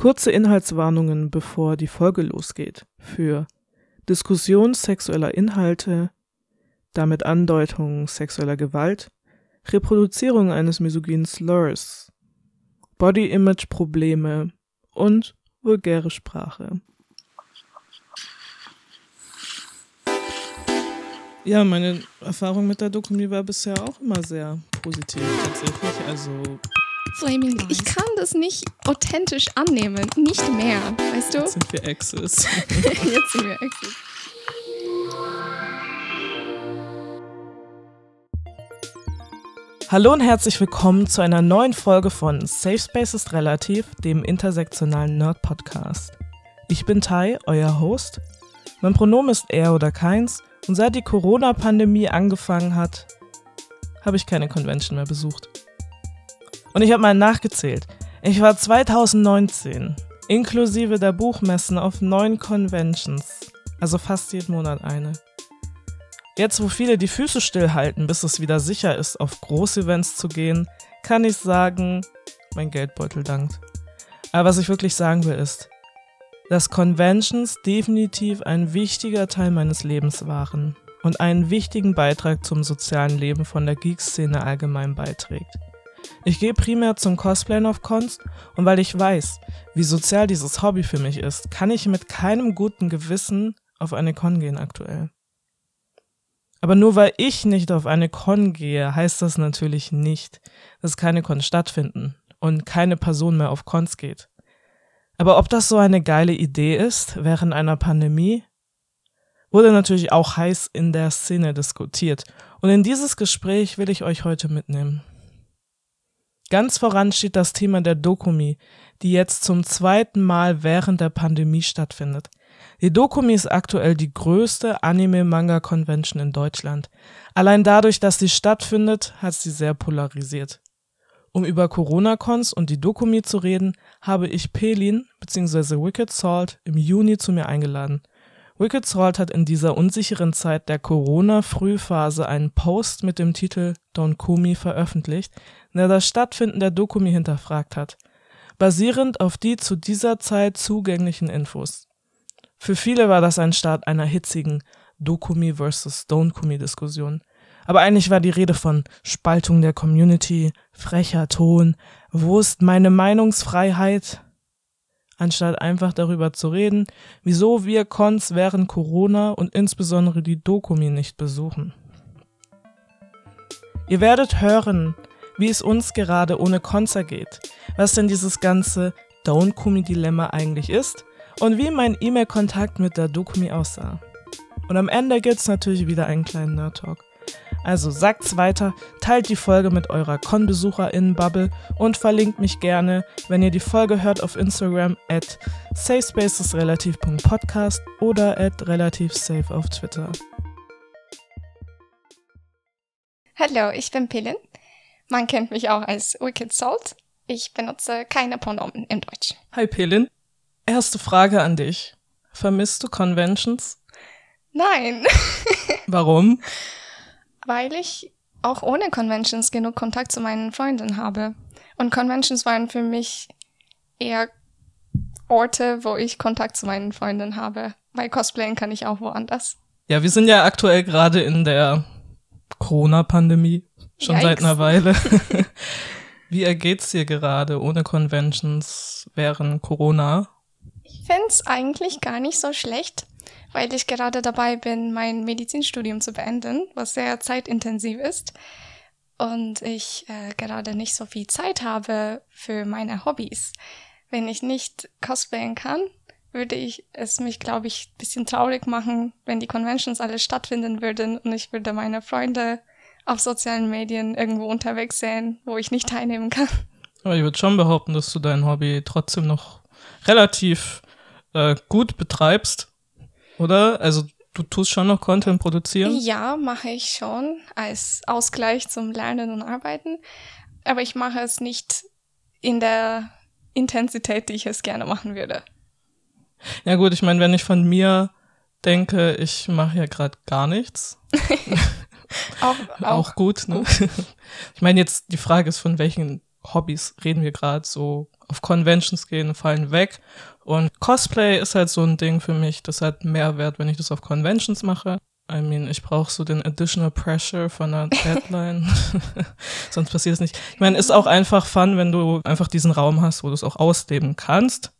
Kurze Inhaltswarnungen, bevor die Folge losgeht. Für Diskussion sexueller Inhalte, damit Andeutung sexueller Gewalt, Reproduzierung eines misogynen Slurs, Body-Image-Probleme und vulgäre Sprache. Ja, meine Erfahrung mit der Dokumi war bisher auch immer sehr positiv tatsächlich. Also Flaming Ich kann das nicht authentisch annehmen, nicht mehr, weißt du? Jetzt sind wir Exes. Jetzt sind wir Exes. Hallo und herzlich willkommen zu einer neuen Folge von Safe Space ist relativ, dem intersektionalen Nerd Podcast. Ich bin Tai, euer Host. Mein Pronomen ist er oder keins und seit die Corona-Pandemie angefangen hat, habe ich keine Convention mehr besucht. Und ich habe mal nachgezählt. Ich war 2019 inklusive der Buchmessen auf neun Conventions, also fast jeden Monat eine. Jetzt, wo viele die Füße stillhalten, bis es wieder sicher ist, auf Großevents zu gehen, kann ich sagen, mein Geldbeutel dankt. Aber was ich wirklich sagen will ist, dass Conventions definitiv ein wichtiger Teil meines Lebens waren und einen wichtigen Beitrag zum sozialen Leben von der Geek-Szene allgemein beiträgt. Ich gehe primär zum Cosplayen auf Cons und weil ich weiß, wie sozial dieses Hobby für mich ist, kann ich mit keinem guten Gewissen auf eine Con gehen aktuell. Aber nur weil ich nicht auf eine Con gehe, heißt das natürlich nicht, dass keine Cons stattfinden und keine Person mehr auf Cons geht. Aber ob das so eine geile Idee ist während einer Pandemie, wurde natürlich auch heiß in der Szene diskutiert. Und in dieses Gespräch will ich euch heute mitnehmen. Ganz voran steht das Thema der Dokumi, die jetzt zum zweiten Mal während der Pandemie stattfindet. Die Dokumi ist aktuell die größte Anime-Manga-Convention in Deutschland. Allein dadurch, dass sie stattfindet, hat sie sehr polarisiert. Um über Corona-Cons und die Dokumi zu reden, habe ich Pelin bzw. Wicked Salt im Juni zu mir eingeladen. Wicked Salt hat in dieser unsicheren Zeit der Corona-Frühphase einen Post mit dem Titel Don Kumi veröffentlicht, der das Stattfinden der Dokumi hinterfragt hat, basierend auf die zu dieser Zeit zugänglichen Infos. Für viele war das ein Start einer hitzigen Dokumi versus Don't Kumi Diskussion. Aber eigentlich war die Rede von Spaltung der Community, frecher Ton, wo ist meine Meinungsfreiheit? Anstatt einfach darüber zu reden, wieso wir Cons während Corona und insbesondere die Dokumi nicht besuchen. Ihr werdet hören, wie es uns gerade ohne Cons geht, was denn dieses ganze Don't-Kumi-Dilemma eigentlich ist und wie mein E-Mail-Kontakt mit der Dokumi aussah. Und am Ende gibt's natürlich wieder einen kleinen Nerd-Talk. Also sagt's weiter, teilt die Folge mit eurer Con-BesucherInnen-Bubble und verlinkt mich gerne, wenn ihr die Folge hört auf Instagram at safespacesrelativ.podcast oder at relativsafe auf Twitter. Hallo, ich bin Pillen. Man kennt mich auch als Wicked Salt. Ich benutze keine Pronomen im Deutsch. Hi Pelin. Erste Frage an dich. Vermisst du Conventions? Nein. Warum? weil ich auch ohne Conventions genug Kontakt zu meinen Freunden habe. Und Conventions waren für mich eher Orte, wo ich Kontakt zu meinen Freunden habe. Weil Cosplayen kann ich auch woanders. Ja, wir sind ja aktuell gerade in der Corona-Pandemie. Schon Yikes. seit einer Weile. Wie ergeht's dir gerade ohne Conventions während Corona? Ich find's eigentlich gar nicht so schlecht weil ich gerade dabei bin, mein Medizinstudium zu beenden, was sehr zeitintensiv ist. Und ich äh, gerade nicht so viel Zeit habe für meine Hobbys. Wenn ich nicht cosplayen kann, würde ich es mich, glaube ich, bisschen traurig machen, wenn die Conventions alle stattfinden würden und ich würde meine Freunde auf sozialen Medien irgendwo unterwegs sehen, wo ich nicht teilnehmen kann. Aber ich würde schon behaupten, dass du dein Hobby trotzdem noch relativ äh, gut betreibst oder? Also du tust schon noch Content produzieren? Ja, mache ich schon als Ausgleich zum Lernen und Arbeiten. Aber ich mache es nicht in der Intensität, die ich es gerne machen würde. Ja gut, ich meine, wenn ich von mir denke, ich mache ja gerade gar nichts. auch, auch, auch, gut, ne? Gut. Ich meine jetzt, die Frage ist, von welchen Hobbys reden wir gerade so auf Conventions gehen, fallen weg. Und Cosplay ist halt so ein Ding für mich, das hat mehr Wert, wenn ich das auf Conventions mache. I mean, ich brauche so den additional pressure von einer Deadline. Sonst passiert es nicht. Ich meine, ist auch einfach fun, wenn du einfach diesen Raum hast, wo du es auch ausleben kannst.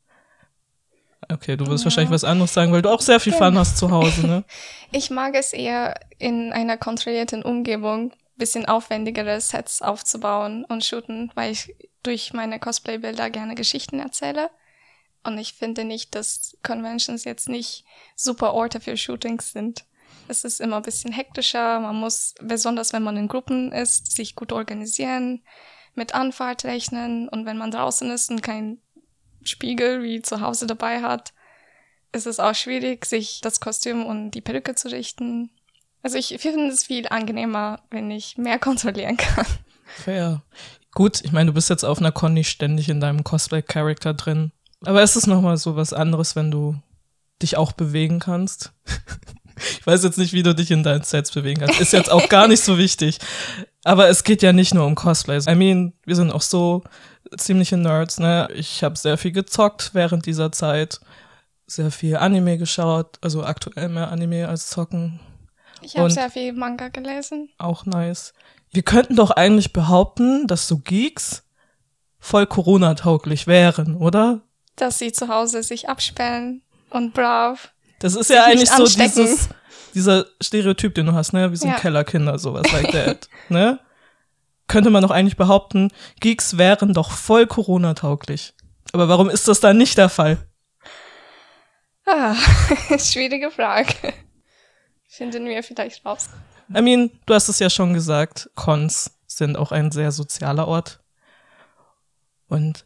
Okay, du wirst ja. wahrscheinlich was anderes sagen, weil du auch sehr viel Fun hast zu Hause, ne? Ich mag es eher in einer kontrollierten Umgebung, bisschen aufwendigere Sets aufzubauen und shooten, weil ich durch meine Cosplay-Bilder gerne Geschichten erzähle. Und ich finde nicht, dass Conventions jetzt nicht super Orte für Shootings sind. Es ist immer ein bisschen hektischer. Man muss, besonders wenn man in Gruppen ist, sich gut organisieren, mit Anfahrt rechnen. Und wenn man draußen ist und kein Spiegel wie zu Hause dabei hat, ist es auch schwierig, sich das Kostüm und die Perücke zu richten. Also ich finde es viel angenehmer, wenn ich mehr kontrollieren kann. Fair. Gut, ich meine, du bist jetzt auf einer Con nicht ständig in deinem Cosplay-Charakter drin. Aber ist es nochmal so was anderes, wenn du dich auch bewegen kannst? ich weiß jetzt nicht, wie du dich in deinen Sets bewegen kannst. Ist jetzt auch gar nicht so wichtig. Aber es geht ja nicht nur um Cosplay. I mean, wir sind auch so ziemliche Nerds, ne? Ich habe sehr viel gezockt während dieser Zeit. Sehr viel Anime geschaut, also aktuell mehr Anime als zocken. Ich habe sehr viel Manga gelesen. Auch nice. Wir könnten doch eigentlich behaupten, dass so Geeks voll Corona-tauglich wären, oder? Dass sie zu Hause sich absperren und brav. Das ist ja eigentlich so dieses, dieser Stereotyp, den du hast, ne? Wie so ein ja. Kellerkinder, sowas like that, ne? Könnte man doch eigentlich behaupten, Geeks wären doch voll Corona-tauglich. Aber warum ist das dann nicht der Fall? Ah, schwierige Frage. Finden wir vielleicht raus. I mean, du hast es ja schon gesagt, Cons sind auch ein sehr sozialer Ort. Und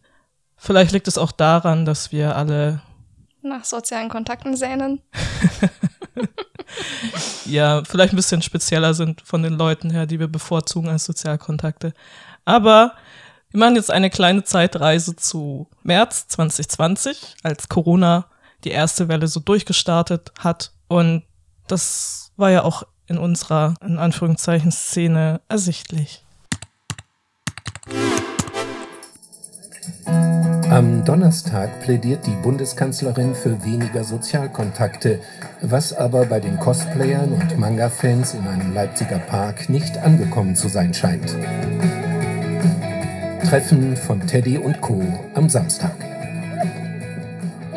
vielleicht liegt es auch daran, dass wir alle nach sozialen Kontakten sehnen. ja, vielleicht ein bisschen spezieller sind von den Leuten her, die wir bevorzugen als Sozialkontakte. Aber wir machen jetzt eine kleine Zeitreise zu März 2020, als Corona die erste Welle so durchgestartet hat. Und das war ja auch in unserer, in Anführungszeichen, Szene ersichtlich. Am Donnerstag plädiert die Bundeskanzlerin für weniger Sozialkontakte, was aber bei den Cosplayern und Manga-Fans in einem Leipziger Park nicht angekommen zu sein scheint. Treffen von Teddy und Co. am Samstag.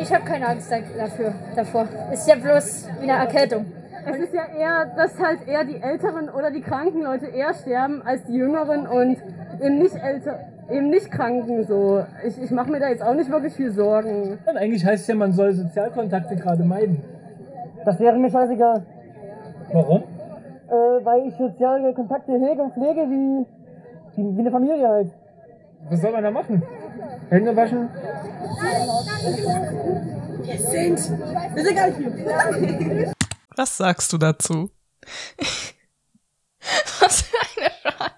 Ich habe keine Angst dafür, davor. Ist ja bloß wie eine Erkältung. Es ist ja eher, dass halt eher die Älteren oder die kranken Leute eher sterben als die Jüngeren und eben nicht älter, eben nicht Kranken so. Ich, ich mache mir da jetzt auch nicht wirklich viel Sorgen. Und eigentlich heißt es ja, man soll Sozialkontakte gerade meiden. Das wäre mir scheißegal. Warum? Äh, weil ich soziale Kontakte hege und pflege wie, wie, wie eine Familie halt. Was soll man da machen? Hände waschen? Wir sind. Wir sind gar nicht hier. Was sagst du dazu? Was für eine Frage.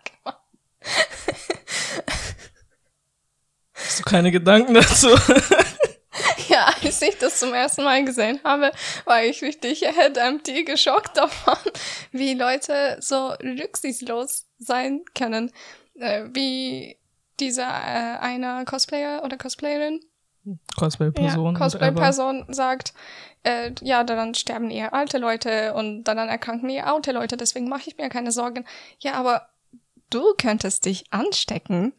Hast du keine Gedanken dazu? ja, als ich das zum ersten Mal gesehen habe, war ich richtig head-empty geschockt davon, wie Leute so rücksichtslos sein können. Äh, wie dieser äh, eine Cosplayer oder Cosplayerin Cosplay-Person. Ja, Cosplay-Person sagt, äh, ja, dann sterben eher alte Leute und dann erkranken eher alte Leute, deswegen mache ich mir keine Sorgen. Ja, aber du könntest dich anstecken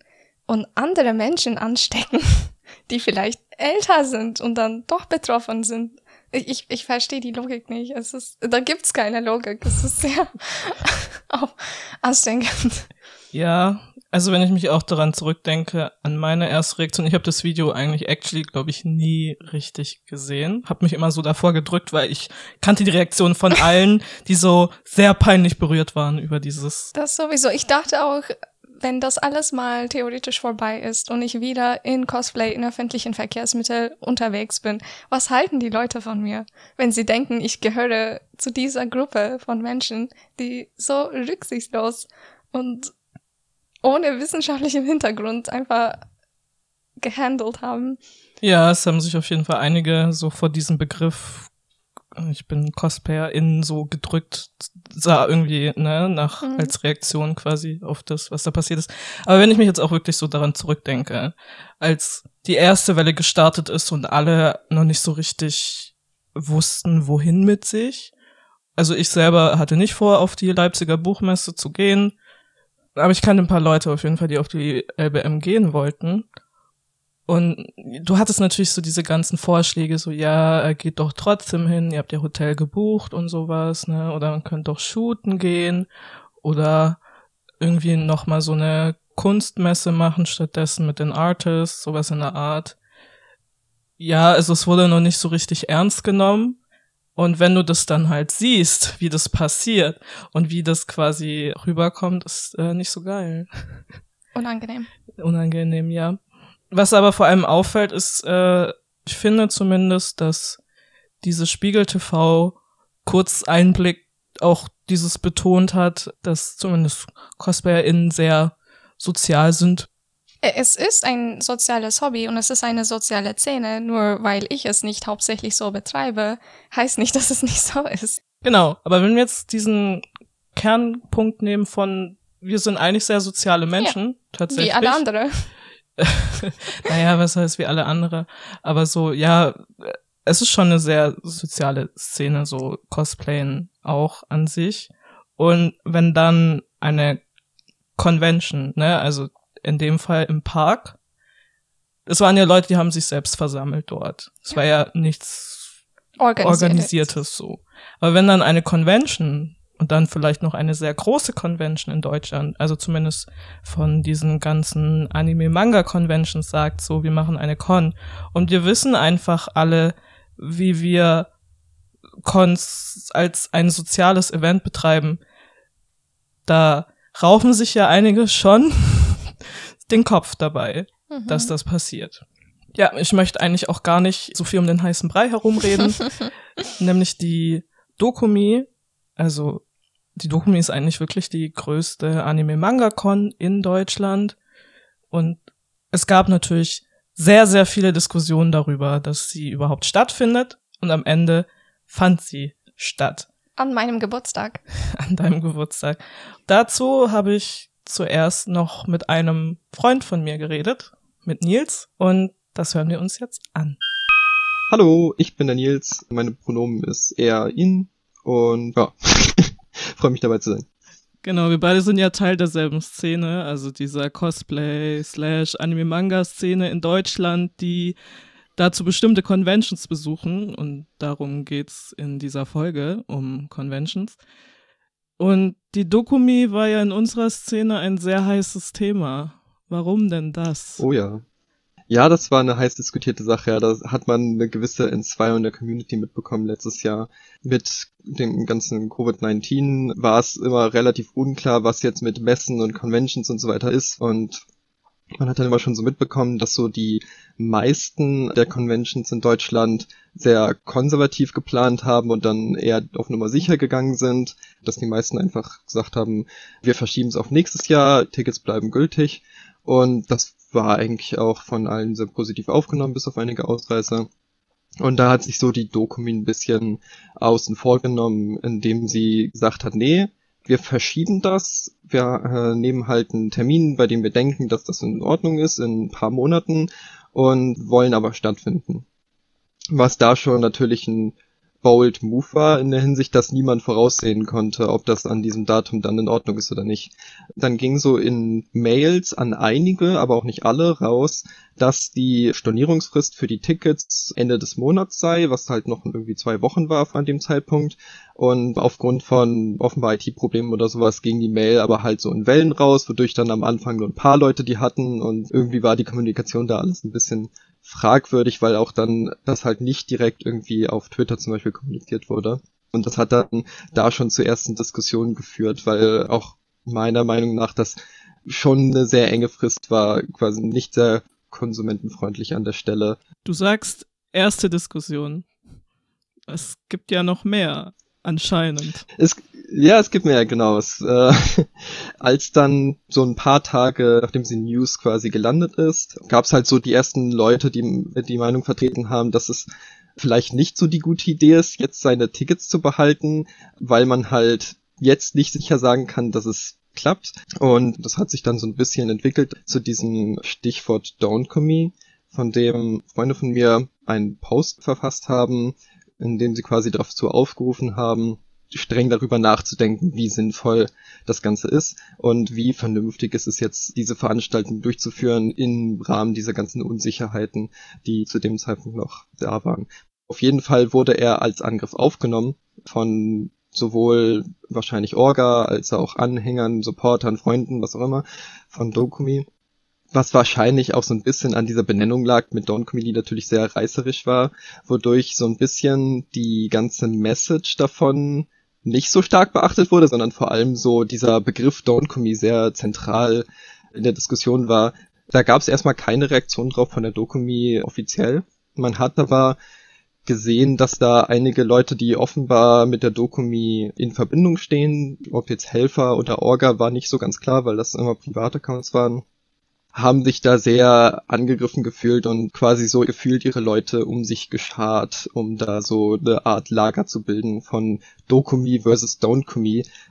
und andere Menschen anstecken, die vielleicht älter sind und dann doch betroffen sind. Ich, ich verstehe die Logik nicht. Es ist, da gibt's keine Logik. Es ist sehr anstrengend. Ja, also wenn ich mich auch daran zurückdenke, an meine erste Reaktion, ich habe das Video eigentlich actually, glaube ich, nie richtig gesehen. Habe mich immer so davor gedrückt, weil ich kannte die Reaktion von allen, die so sehr peinlich berührt waren über dieses. Das sowieso. Ich dachte auch, wenn das alles mal theoretisch vorbei ist und ich wieder in Cosplay in öffentlichen Verkehrsmitteln unterwegs bin, was halten die Leute von mir, wenn sie denken, ich gehöre zu dieser Gruppe von Menschen, die so rücksichtslos und ohne wissenschaftlichen Hintergrund einfach gehandelt haben. Ja, es haben sich auf jeden Fall einige so vor diesem Begriff ich bin Cosplayer in so gedrückt sah irgendwie, ne, nach, mhm. als Reaktion quasi auf das, was da passiert ist. Aber wenn ich mich jetzt auch wirklich so daran zurückdenke, als die erste Welle gestartet ist und alle noch nicht so richtig wussten, wohin mit sich. Also ich selber hatte nicht vor, auf die Leipziger Buchmesse zu gehen, aber ich kannte ein paar Leute auf jeden Fall, die auf die LBM gehen wollten. Und du hattest natürlich so diese ganzen Vorschläge, so ja, geht doch trotzdem hin, ihr habt ja Hotel gebucht und sowas, ne? Oder man könnte doch shooten gehen oder irgendwie nochmal so eine Kunstmesse machen stattdessen mit den Artists, sowas in der Art. Ja, also es wurde noch nicht so richtig ernst genommen. Und wenn du das dann halt siehst, wie das passiert und wie das quasi rüberkommt, ist äh, nicht so geil. Unangenehm. Unangenehm, ja. Was aber vor allem auffällt, ist, äh, ich finde zumindest, dass diese Spiegel TV kurz Einblick auch dieses betont hat, dass zumindest CosplayerInnen sehr sozial sind. Es ist ein soziales Hobby und es ist eine soziale Szene. Nur weil ich es nicht hauptsächlich so betreibe, heißt nicht, dass es nicht so ist. Genau, aber wenn wir jetzt diesen Kernpunkt nehmen von wir sind eigentlich sehr soziale Menschen, ja, tatsächlich. Wie alle andere. Naja, was heißt wie alle andere? Aber so, ja, es ist schon eine sehr soziale Szene, so Cosplayen auch an sich. Und wenn dann eine Convention, ne, also in dem Fall im Park, es waren ja Leute, die haben sich selbst versammelt dort. Es war ja nichts Organisiert. Organisiertes so. Aber wenn dann eine Convention und dann vielleicht noch eine sehr große Convention in Deutschland, also zumindest von diesen ganzen Anime-Manga-Conventions sagt, so, wir machen eine Con. Und wir wissen einfach alle, wie wir Cons als ein soziales Event betreiben. Da raufen sich ja einige schon den Kopf dabei, mhm. dass das passiert. Ja, ich möchte eigentlich auch gar nicht so viel um den heißen Brei herumreden, nämlich die Dokumi, also die Dokumi ist eigentlich wirklich die größte Anime-Manga-Con in Deutschland. Und es gab natürlich sehr, sehr viele Diskussionen darüber, dass sie überhaupt stattfindet. Und am Ende fand sie statt. An meinem Geburtstag. An deinem Geburtstag. Dazu habe ich zuerst noch mit einem Freund von mir geredet, mit Nils. Und das hören wir uns jetzt an. Hallo, ich bin der Nils. Meine Pronomen ist er, ihn. Und ja, freue mich dabei zu sein. Genau, wir beide sind ja Teil derselben Szene, also dieser Cosplay slash Anime-Manga-Szene in Deutschland, die dazu bestimmte Conventions besuchen und darum geht's in dieser Folge um Conventions. Und die Dokumi war ja in unserer Szene ein sehr heißes Thema. Warum denn das? Oh ja. Ja, das war eine heiß diskutierte Sache. Ja, da hat man eine gewisse Entzweiung der Community mitbekommen letztes Jahr. Mit dem ganzen Covid-19 war es immer relativ unklar, was jetzt mit Messen und Conventions und so weiter ist. Und man hat dann immer schon so mitbekommen, dass so die meisten der Conventions in Deutschland sehr konservativ geplant haben und dann eher auf Nummer sicher gegangen sind, dass die meisten einfach gesagt haben, wir verschieben es auf nächstes Jahr, Tickets bleiben gültig. Und das war eigentlich auch von allen sehr positiv aufgenommen, bis auf einige Ausreißer. Und da hat sich so die Dokumi ein bisschen außen vor genommen, indem sie gesagt hat, nee, wir verschieben das, wir äh, nehmen halt einen Termin, bei dem wir denken, dass das in Ordnung ist, in ein paar Monaten und wollen aber stattfinden. Was da schon natürlich ein bold Move war in der Hinsicht, dass niemand voraussehen konnte, ob das an diesem Datum dann in Ordnung ist oder nicht. Dann ging so in Mails an einige, aber auch nicht alle raus, dass die Stornierungsfrist für die Tickets Ende des Monats sei, was halt noch irgendwie zwei Wochen war an dem Zeitpunkt. Und aufgrund von offenbar IT-Problemen oder sowas ging die Mail aber halt so in Wellen raus, wodurch dann am Anfang nur ein paar Leute die hatten und irgendwie war die Kommunikation da alles ein bisschen fragwürdig, weil auch dann das halt nicht direkt irgendwie auf Twitter zum Beispiel kommuniziert wurde. Und das hat dann da schon zu ersten Diskussionen geführt, weil auch meiner Meinung nach das schon eine sehr enge Frist war, quasi nicht sehr konsumentenfreundlich an der Stelle. Du sagst erste Diskussion. Es gibt ja noch mehr, anscheinend. Es, ja, es gibt mehr, genau. Es, äh, als dann so ein paar Tage, nachdem sie News quasi gelandet ist, gab es halt so die ersten Leute, die die Meinung vertreten haben, dass es vielleicht nicht so die gute Idee ist, jetzt seine Tickets zu behalten, weil man halt jetzt nicht sicher sagen kann, dass es klappt. Und das hat sich dann so ein bisschen entwickelt zu diesem Stichwort Don't Commit, von dem Freunde von mir einen Post verfasst haben, in dem sie quasi dazu aufgerufen haben, streng darüber nachzudenken, wie sinnvoll das Ganze ist und wie vernünftig ist es jetzt, diese Veranstaltung durchzuführen im Rahmen dieser ganzen Unsicherheiten, die zu dem Zeitpunkt noch da waren. Auf jeden Fall wurde er als Angriff aufgenommen von sowohl wahrscheinlich Orga als auch Anhängern, Supportern, Freunden, was auch immer von Dokumi. Was wahrscheinlich auch so ein bisschen an dieser Benennung lag mit Dokumi, die natürlich sehr reißerisch war, wodurch so ein bisschen die ganze Message davon nicht so stark beachtet wurde, sondern vor allem so dieser Begriff Dokumi sehr zentral in der Diskussion war. Da gab es erstmal keine Reaktion drauf von der Dokumi offiziell. Man hat aber gesehen, dass da einige Leute, die offenbar mit der Dokumi in Verbindung stehen, ob jetzt Helfer oder Orga, war nicht so ganz klar, weil das immer private Accounts waren, haben sich da sehr angegriffen gefühlt und quasi so gefühlt ihre Leute um sich geschart, um da so eine Art Lager zu bilden von Dokumi versus Don't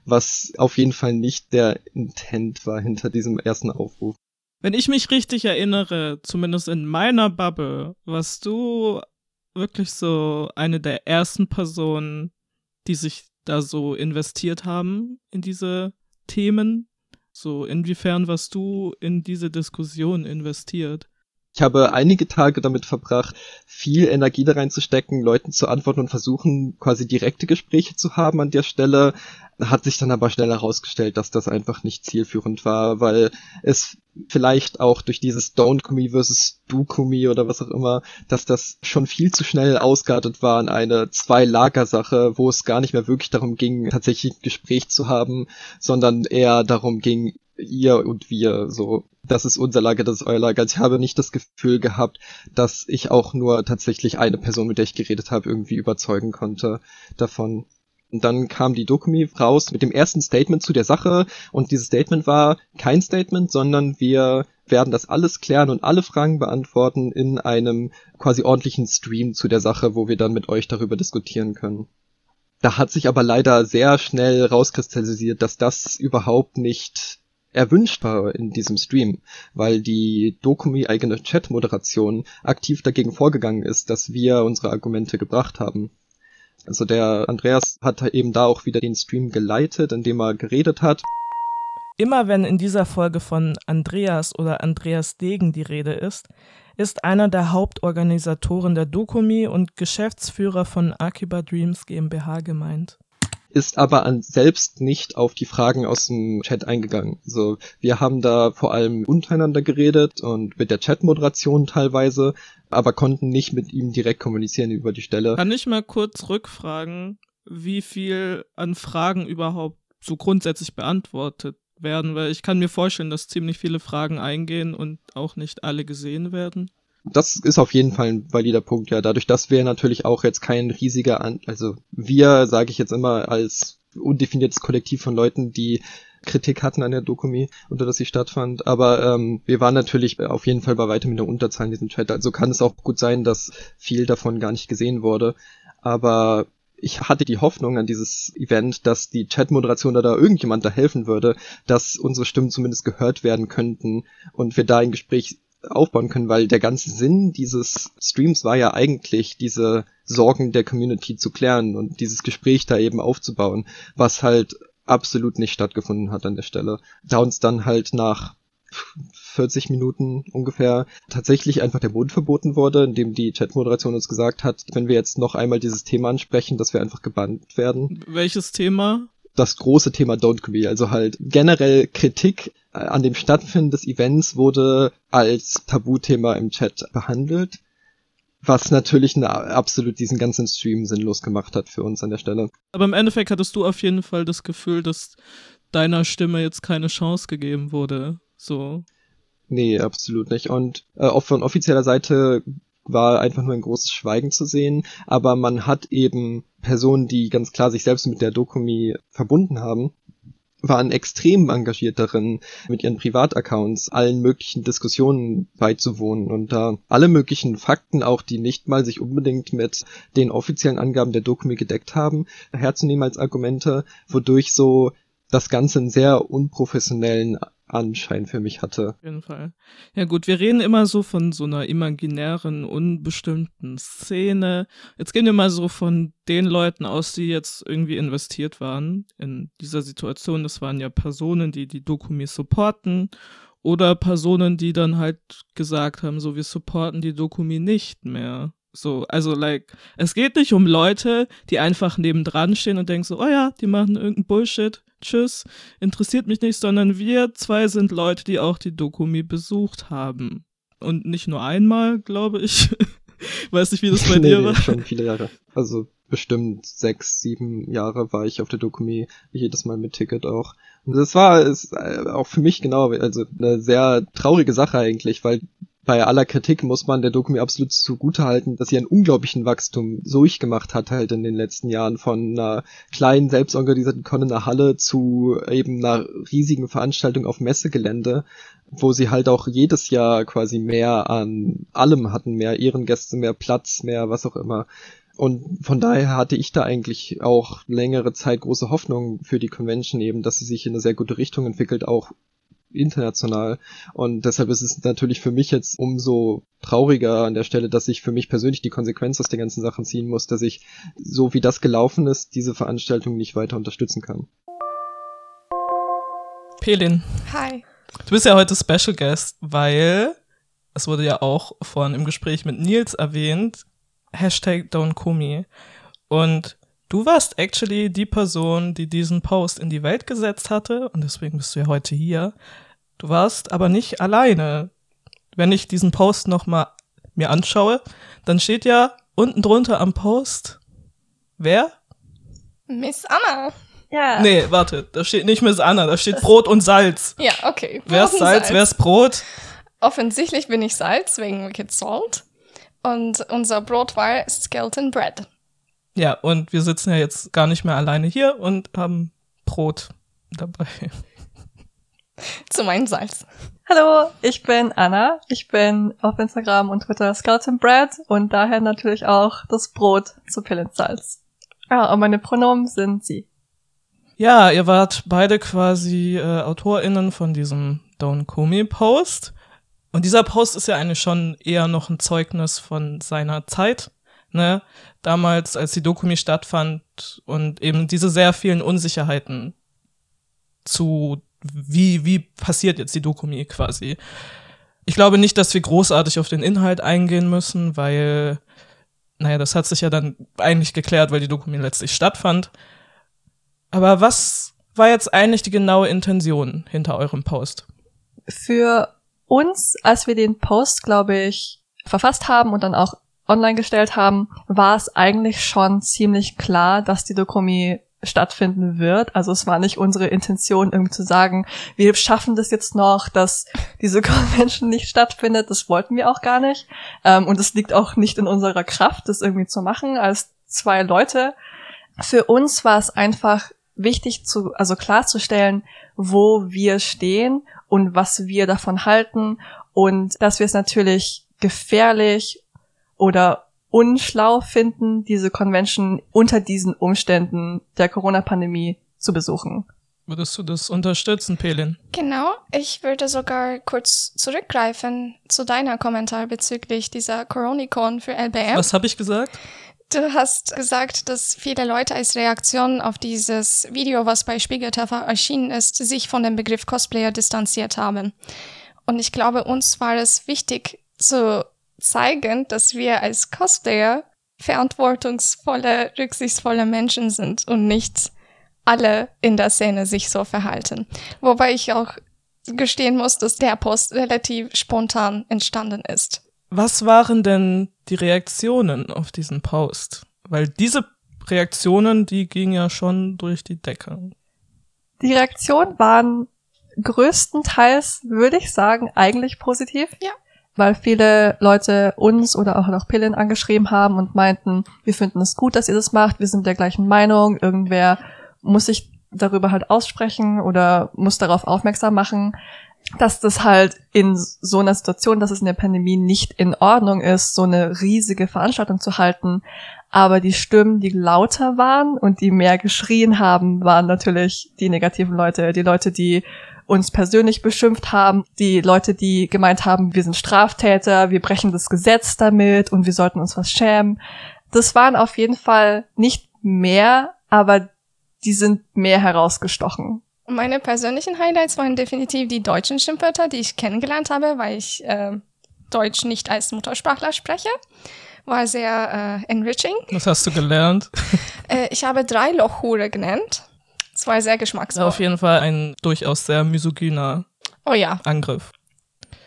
was auf jeden Fall nicht der Intent war hinter diesem ersten Aufruf. Wenn ich mich richtig erinnere, zumindest in meiner Bubble, was du wirklich so eine der ersten Personen, die sich da so investiert haben in diese Themen. So, inwiefern warst du in diese Diskussion investiert? Ich habe einige Tage damit verbracht, viel Energie da reinzustecken, Leuten zu antworten und versuchen, quasi direkte Gespräche zu haben an der Stelle. Hat sich dann aber schnell herausgestellt, dass das einfach nicht zielführend war, weil es vielleicht auch durch dieses Don't Kumi versus Do Kumi oder was auch immer, dass das schon viel zu schnell ausgeartet war in eine Zwei-Lager-Sache, wo es gar nicht mehr wirklich darum ging, tatsächlich ein Gespräch zu haben, sondern eher darum ging, ihr und wir, so, das ist unser Lager, das ist euer Lager. Also ich habe nicht das Gefühl gehabt, dass ich auch nur tatsächlich eine Person, mit der ich geredet habe, irgendwie überzeugen konnte davon. Und dann kam die Dokumi raus mit dem ersten Statement zu der Sache und dieses Statement war kein Statement, sondern wir werden das alles klären und alle Fragen beantworten in einem quasi ordentlichen Stream zu der Sache, wo wir dann mit euch darüber diskutieren können. Da hat sich aber leider sehr schnell rauskristallisiert, dass das überhaupt nicht erwünscht war in diesem Stream, weil die Dokumi eigene Chat-Moderation aktiv dagegen vorgegangen ist, dass wir unsere Argumente gebracht haben. Also der Andreas hat eben da auch wieder den Stream geleitet, indem er geredet hat. Immer wenn in dieser Folge von Andreas oder Andreas Degen die Rede ist, ist einer der Hauptorganisatoren der Dokumi und Geschäftsführer von Akiba Dreams GmbH gemeint ist aber an selbst nicht auf die Fragen aus dem Chat eingegangen. Also wir haben da vor allem untereinander geredet und mit der Chat-Moderation teilweise, aber konnten nicht mit ihm direkt kommunizieren über die Stelle. Kann ich mal kurz rückfragen, wie viel an Fragen überhaupt so grundsätzlich beantwortet werden, weil ich kann mir vorstellen, dass ziemlich viele Fragen eingehen und auch nicht alle gesehen werden das ist auf jeden Fall ein valider Punkt, ja. Dadurch, dass wir natürlich auch jetzt kein riesiger, An also wir, sage ich jetzt immer, als undefiniertes Kollektiv von Leuten, die Kritik hatten an der Dokumi, unter das sie stattfand. Aber ähm, wir waren natürlich auf jeden Fall bei weitem in der Unterzahl in diesem Chat. Also kann es auch gut sein, dass viel davon gar nicht gesehen wurde. Aber ich hatte die Hoffnung an dieses Event, dass die Chat-Moderation oder da irgendjemand da helfen würde, dass unsere Stimmen zumindest gehört werden könnten und wir da ein Gespräch aufbauen können, weil der ganze Sinn dieses Streams war ja eigentlich, diese Sorgen der Community zu klären und dieses Gespräch da eben aufzubauen, was halt absolut nicht stattgefunden hat an der Stelle. Da uns dann halt nach 40 Minuten ungefähr tatsächlich einfach der Boden verboten wurde, indem die Chat-Moderation uns gesagt hat, wenn wir jetzt noch einmal dieses Thema ansprechen, dass wir einfach gebannt werden. Welches Thema? Das große Thema Don't Queer, also halt generell Kritik äh, an dem Stattfinden des Events wurde als Tabuthema im Chat behandelt, was natürlich eine, absolut diesen ganzen Stream sinnlos gemacht hat für uns an der Stelle. Aber im Endeffekt hattest du auf jeden Fall das Gefühl, dass deiner Stimme jetzt keine Chance gegeben wurde. So. Nee, absolut nicht. Und äh, auch von offizieller Seite war einfach nur ein großes Schweigen zu sehen, aber man hat eben Personen, die ganz klar sich selbst mit der Dokumi verbunden haben, waren extrem engagiert darin, mit ihren Privataccounts allen möglichen Diskussionen beizuwohnen. Und da alle möglichen Fakten, auch die nicht mal sich unbedingt mit den offiziellen Angaben der Dokumi gedeckt haben, herzunehmen als Argumente, wodurch so das Ganze einen sehr unprofessionellen Anschein für mich hatte. Auf jeden Fall. Ja gut, wir reden immer so von so einer imaginären, unbestimmten Szene. Jetzt gehen wir mal so von den Leuten aus, die jetzt irgendwie investiert waren in dieser Situation. Das waren ja Personen, die die Dokumi supporten oder Personen, die dann halt gesagt haben, so wir supporten die Dokumi nicht mehr. So, also like, es geht nicht um Leute, die einfach nebendran stehen und denken so, oh ja, die machen irgendeinen Bullshit tschüss, interessiert mich nicht, sondern wir zwei sind Leute, die auch die Dokumi besucht haben. Und nicht nur einmal, glaube ich. Weiß nicht, wie das bei nee, dir nee, war. schon viele Jahre. Also bestimmt sechs, sieben Jahre war ich auf der Dokumi, jedes Mal mit Ticket auch. Und das war ist äh, auch für mich genau, also eine sehr traurige Sache eigentlich, weil bei aller Kritik muss man der Dokumi absolut zugutehalten, dass sie einen unglaublichen Wachstum durchgemacht hat halt in den letzten Jahren von einer kleinen selbstorganisierten Con in der Halle zu eben einer riesigen Veranstaltung auf Messegelände, wo sie halt auch jedes Jahr quasi mehr an allem hatten, mehr Ehrengäste, mehr Platz, mehr was auch immer. Und von daher hatte ich da eigentlich auch längere Zeit große Hoffnung für die Convention eben, dass sie sich in eine sehr gute Richtung entwickelt, auch international. Und deshalb ist es natürlich für mich jetzt umso trauriger an der Stelle, dass ich für mich persönlich die Konsequenz aus den ganzen Sachen ziehen muss, dass ich, so wie das gelaufen ist, diese Veranstaltung nicht weiter unterstützen kann. Pelin, Hi. du bist ja heute Special Guest, weil es wurde ja auch vorhin im Gespräch mit Nils erwähnt, Hashtag Don't Kumi. Und du warst actually die Person, die diesen Post in die Welt gesetzt hatte und deswegen bist du ja heute hier. Du warst aber nicht alleine. Wenn ich diesen Post nochmal mir anschaue, dann steht ja unten drunter am Post, wer? Miss Anna. Ja. Nee, warte, da steht nicht Miss Anna, da steht Brot und Salz. Ja, okay. Wer ist Brot Salz, wer ist Brot? Offensichtlich bin ich Salz wegen Wicked Salt. Und unser Brot war Skeleton Bread. Ja, und wir sitzen ja jetzt gar nicht mehr alleine hier und haben Brot dabei. Zu meinem Salz. Hallo, ich bin Anna. Ich bin auf Instagram und Twitter Skeleton Bread und daher natürlich auch das Brot zu Pillensalz. Ja, und meine Pronomen sind sie. Ja, ihr wart beide quasi äh, AutorInnen von diesem Don't Komi Post. Und dieser Post ist ja eigentlich schon eher noch ein Zeugnis von seiner Zeit, ne? Damals, als die Dokumi stattfand und eben diese sehr vielen Unsicherheiten zu, wie, wie passiert jetzt die Dokumi quasi. Ich glaube nicht, dass wir großartig auf den Inhalt eingehen müssen, weil, naja, das hat sich ja dann eigentlich geklärt, weil die Dokumi letztlich stattfand. Aber was war jetzt eigentlich die genaue Intention hinter eurem Post? Für uns, als wir den Post, glaube ich, verfasst haben und dann auch online gestellt haben, war es eigentlich schon ziemlich klar, dass die Dokumi stattfinden wird. Also es war nicht unsere Intention, irgendwie zu sagen, wir schaffen das jetzt noch, dass diese Convention nicht stattfindet. Das wollten wir auch gar nicht. Ähm, und es liegt auch nicht in unserer Kraft, das irgendwie zu machen als zwei Leute. Für uns war es einfach wichtig zu, also klarzustellen, wo wir stehen und was wir davon halten und dass wir es natürlich gefährlich oder unschlau finden, diese Convention unter diesen Umständen der Corona-Pandemie zu besuchen. Würdest du das unterstützen, Pelin? Genau, ich würde sogar kurz zurückgreifen zu deiner Kommentar bezüglich dieser Coronicon für LBM. Was habe ich gesagt? Du hast gesagt, dass viele Leute als Reaktion auf dieses Video, was bei Spiegel TV erschienen ist, sich von dem Begriff Cosplayer distanziert haben. Und ich glaube, uns war es wichtig zu zeigen, dass wir als Cosplayer verantwortungsvolle, rücksichtsvolle Menschen sind und nicht alle in der Szene sich so verhalten. Wobei ich auch gestehen muss, dass der Post relativ spontan entstanden ist. Was waren denn die Reaktionen auf diesen Post? Weil diese Reaktionen, die gingen ja schon durch die Decke. Die Reaktionen waren größtenteils, würde ich sagen, eigentlich positiv. Ja. Weil viele Leute uns oder auch noch Pillen angeschrieben haben und meinten, wir finden es gut, dass ihr das macht, wir sind der gleichen Meinung, irgendwer muss sich darüber halt aussprechen oder muss darauf aufmerksam machen, dass das halt in so einer Situation, dass es in der Pandemie nicht in Ordnung ist, so eine riesige Veranstaltung zu halten. Aber die Stimmen, die lauter waren und die mehr geschrien haben, waren natürlich die negativen Leute, die Leute, die uns persönlich beschimpft haben, die Leute, die gemeint haben, wir sind Straftäter, wir brechen das Gesetz damit und wir sollten uns was schämen. Das waren auf jeden Fall nicht mehr, aber die sind mehr herausgestochen. Meine persönlichen Highlights waren definitiv die deutschen Schimpfwörter, die ich kennengelernt habe, weil ich äh, Deutsch nicht als Muttersprachler spreche. War sehr äh, enriching. Was hast du gelernt? Äh, ich habe drei Lochhure genannt. Das war sehr geschmacksvoll. Auf jeden Fall ein durchaus sehr misogyner oh ja. Angriff.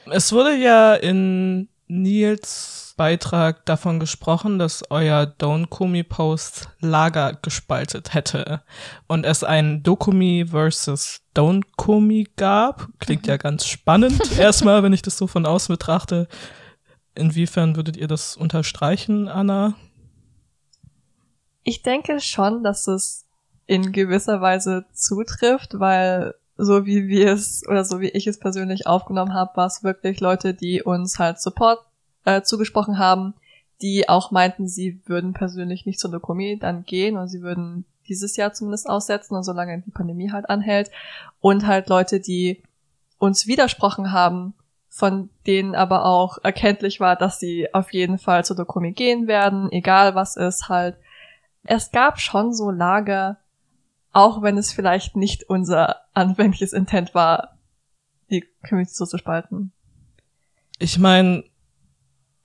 Es wurde ja in Nils Beitrag davon gesprochen, dass euer Don't Kumi Post Lager gespaltet hätte und es ein Dokumi versus Don't Kumi gab. Klingt ja ganz spannend erstmal, wenn ich das so von außen betrachte. Inwiefern würdet ihr das unterstreichen, Anna? Ich denke schon, dass es in gewisser Weise zutrifft, weil so wie wir es oder so wie ich es persönlich aufgenommen habe, war es wirklich Leute, die uns halt Support äh, zugesprochen haben, die auch meinten, sie würden persönlich nicht zur Dokumi dann gehen und sie würden dieses Jahr zumindest aussetzen und solange die Pandemie halt anhält und halt Leute, die uns widersprochen haben, von denen aber auch erkenntlich war, dass sie auf jeden Fall zur Dokumi gehen werden, egal was ist halt. Es gab schon so Lager, auch wenn es vielleicht nicht unser anfängliches Intent war, die Community so zu spalten. Ich meine,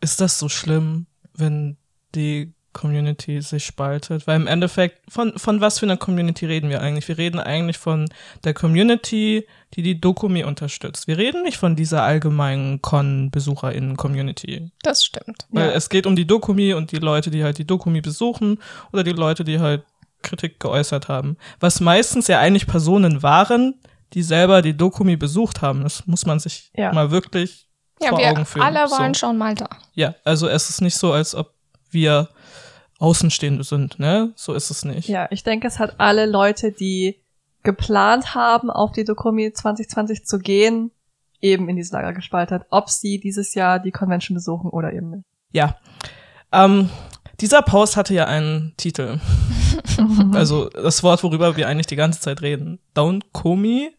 ist das so schlimm, wenn die Community sich spaltet? Weil im Endeffekt, von, von was für einer Community reden wir eigentlich? Wir reden eigentlich von der Community, die die Dokumi unterstützt. Wir reden nicht von dieser allgemeinen Con-BesucherInnen-Community. Das stimmt. Weil ja. es geht um die Dokumi und die Leute, die halt die Dokumi besuchen oder die Leute, die halt Kritik geäußert haben. Was meistens ja eigentlich Personen waren, die selber die Dokumi besucht haben. Das muss man sich Ja. mal wirklich Ja, vor wir Augen führen. alle waren so. schon mal da. Ja, also es ist nicht so, als ob wir Außenstehende sind, ne? So ist es nicht. Ja, ich denke, es hat alle Leute, die geplant haben, auf die Dokumi 2020 zu gehen, eben in dieses Lager gespaltet, ob sie dieses Jahr die Convention besuchen oder eben nicht. Ja. Ähm, dieser Post hatte ja einen Titel. also das Wort, worüber wir eigentlich die ganze Zeit reden. Don't Komi,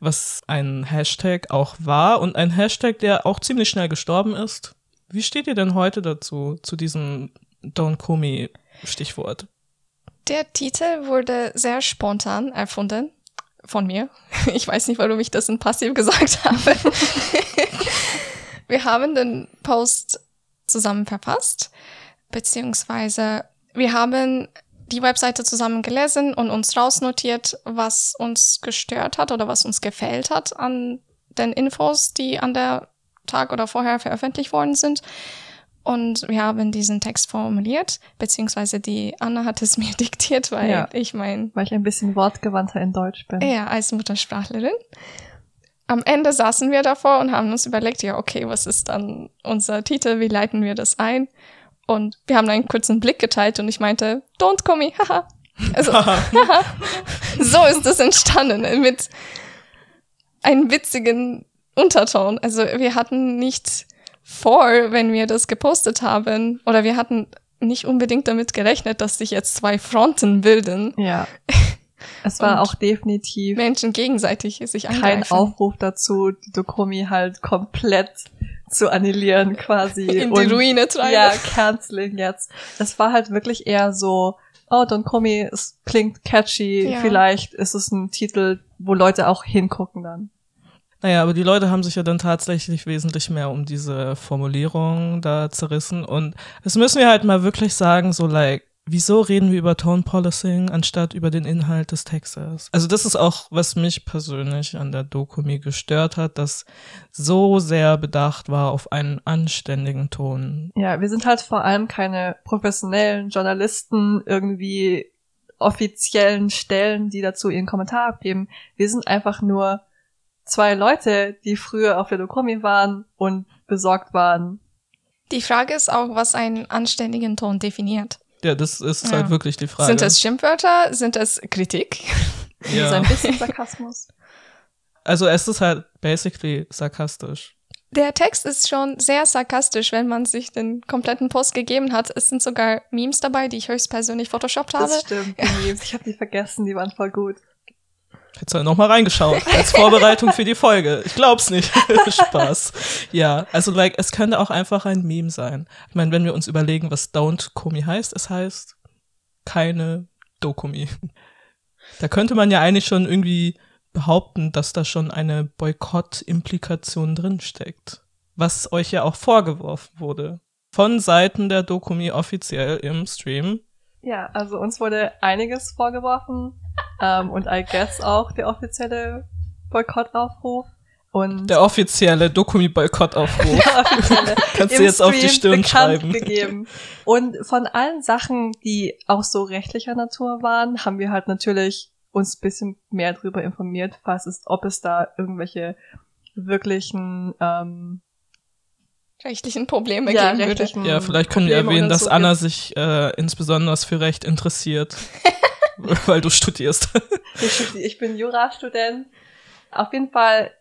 was ein Hashtag auch war und ein Hashtag, der auch ziemlich schnell gestorben ist. Wie steht ihr denn heute dazu, zu diesem Don't Komi Stichwort? Der Titel wurde sehr spontan erfunden von mir. Ich weiß nicht, warum ich das in Passiv gesagt habe. Wir haben den Post zusammen verfasst, beziehungsweise wir haben die Webseite zusammen gelesen und uns rausnotiert, was uns gestört hat oder was uns gefällt hat an den Infos, die an der Tag oder vorher veröffentlicht worden sind. Und wir haben diesen Text formuliert, beziehungsweise die Anna hat es mir diktiert, weil Ja. ich mein, Weil ich ein bisschen wortgewandter in Deutsch bin. ja, als Muttersprachlerin. Am Ende saßen wir davor und haben uns überlegt, ja, okay, was ist dann unser Titel, wie leiten wir das ein? Und wir haben einen kurzen Blick geteilt und ich meinte, don't call me, haha. Also, haha. so ist es entstanden, mit einem witzigen Unterton. Also wir hatten nicht vor, wenn wir das gepostet haben, oder wir hatten nicht unbedingt damit gerechnet, dass sich jetzt zwei Fronten bilden, Ja. Es war auch definitiv Menschen gegenseitig sich kein angreifen. Aufruf dazu, die Dokumi halt komplett zu annihilieren quasi. in die und- Ruine treiben. Ja, canceling jetzt. Es war halt wirklich eher so, oh, Don't Call Me, es klingt catchy, Ja. vielleicht ist es ein Titel, wo Leute auch hingucken dann. Naja, aber die Leute haben sich ja dann tatsächlich wesentlich mehr um diese Formulierung da zerrissen. Und das müssen wir halt mal wirklich sagen, so like, wieso reden wir über Tone Policing anstatt über den Inhalt des Textes? Also das ist auch, was mich persönlich an der Dokumi gestört hat, dass so sehr bedacht war auf einen anständigen Ton. Ja, wir sind halt vor allem keine professionellen Journalisten, irgendwie offiziellen Stellen, die dazu ihren Kommentar abgeben. Wir sind einfach nur zwei Leute, die früher auf der Dokumi waren und besorgt waren. Die Frage ist auch, was einen anständigen Ton definiert. Ja, das ist Ja. halt wirklich die Frage. Sind es Schimpfwörter? Sind es Kritik? Ja. So ein bisschen Sarkasmus. Also es ist halt basically sarkastisch. Der Text ist schon sehr sarkastisch, wenn man sich den kompletten Post gegeben hat. Es sind sogar Memes dabei, die ich höchstpersönlich photoshoppt habe. Das stimmt, die Memes. Ich habe die vergessen, die waren voll gut. Hättest du noch mal reingeschaut als Vorbereitung für die Folge. Ich glaub's nicht. Spaß. Ja, also like es könnte auch einfach ein Meme sein. Ich meine, wenn wir uns überlegen, was Don't Komi heißt, es heißt keine Dokumi. Da könnte man ja eigentlich schon irgendwie behaupten, dass da schon eine Boykott-Implikation drinsteckt. Was euch ja auch vorgeworfen wurde. Von Seiten der Dokumi offiziell im Stream. Ja, also uns wurde einiges vorgeworfen ähm, und I guess auch der offizielle Boykottaufruf. Und Der offizielle Dokumi-Boykottaufruf. Kannst du jetzt auf die Stream Stirn schreiben. gegeben. Und von allen Sachen, die auch so rechtlicher Natur waren, haben wir halt natürlich uns ein bisschen mehr darüber informiert, falls es, ob es da irgendwelche wirklichen ähm, Rechtlichen Probleme ja, geben würde. Ja, vielleicht können wir Probleme erwähnen, oder dass so Anna gibt. sich äh, insbesondere für Recht interessiert, weil du studierst. Ich, bin Jurastudent. Auf jeden Fall,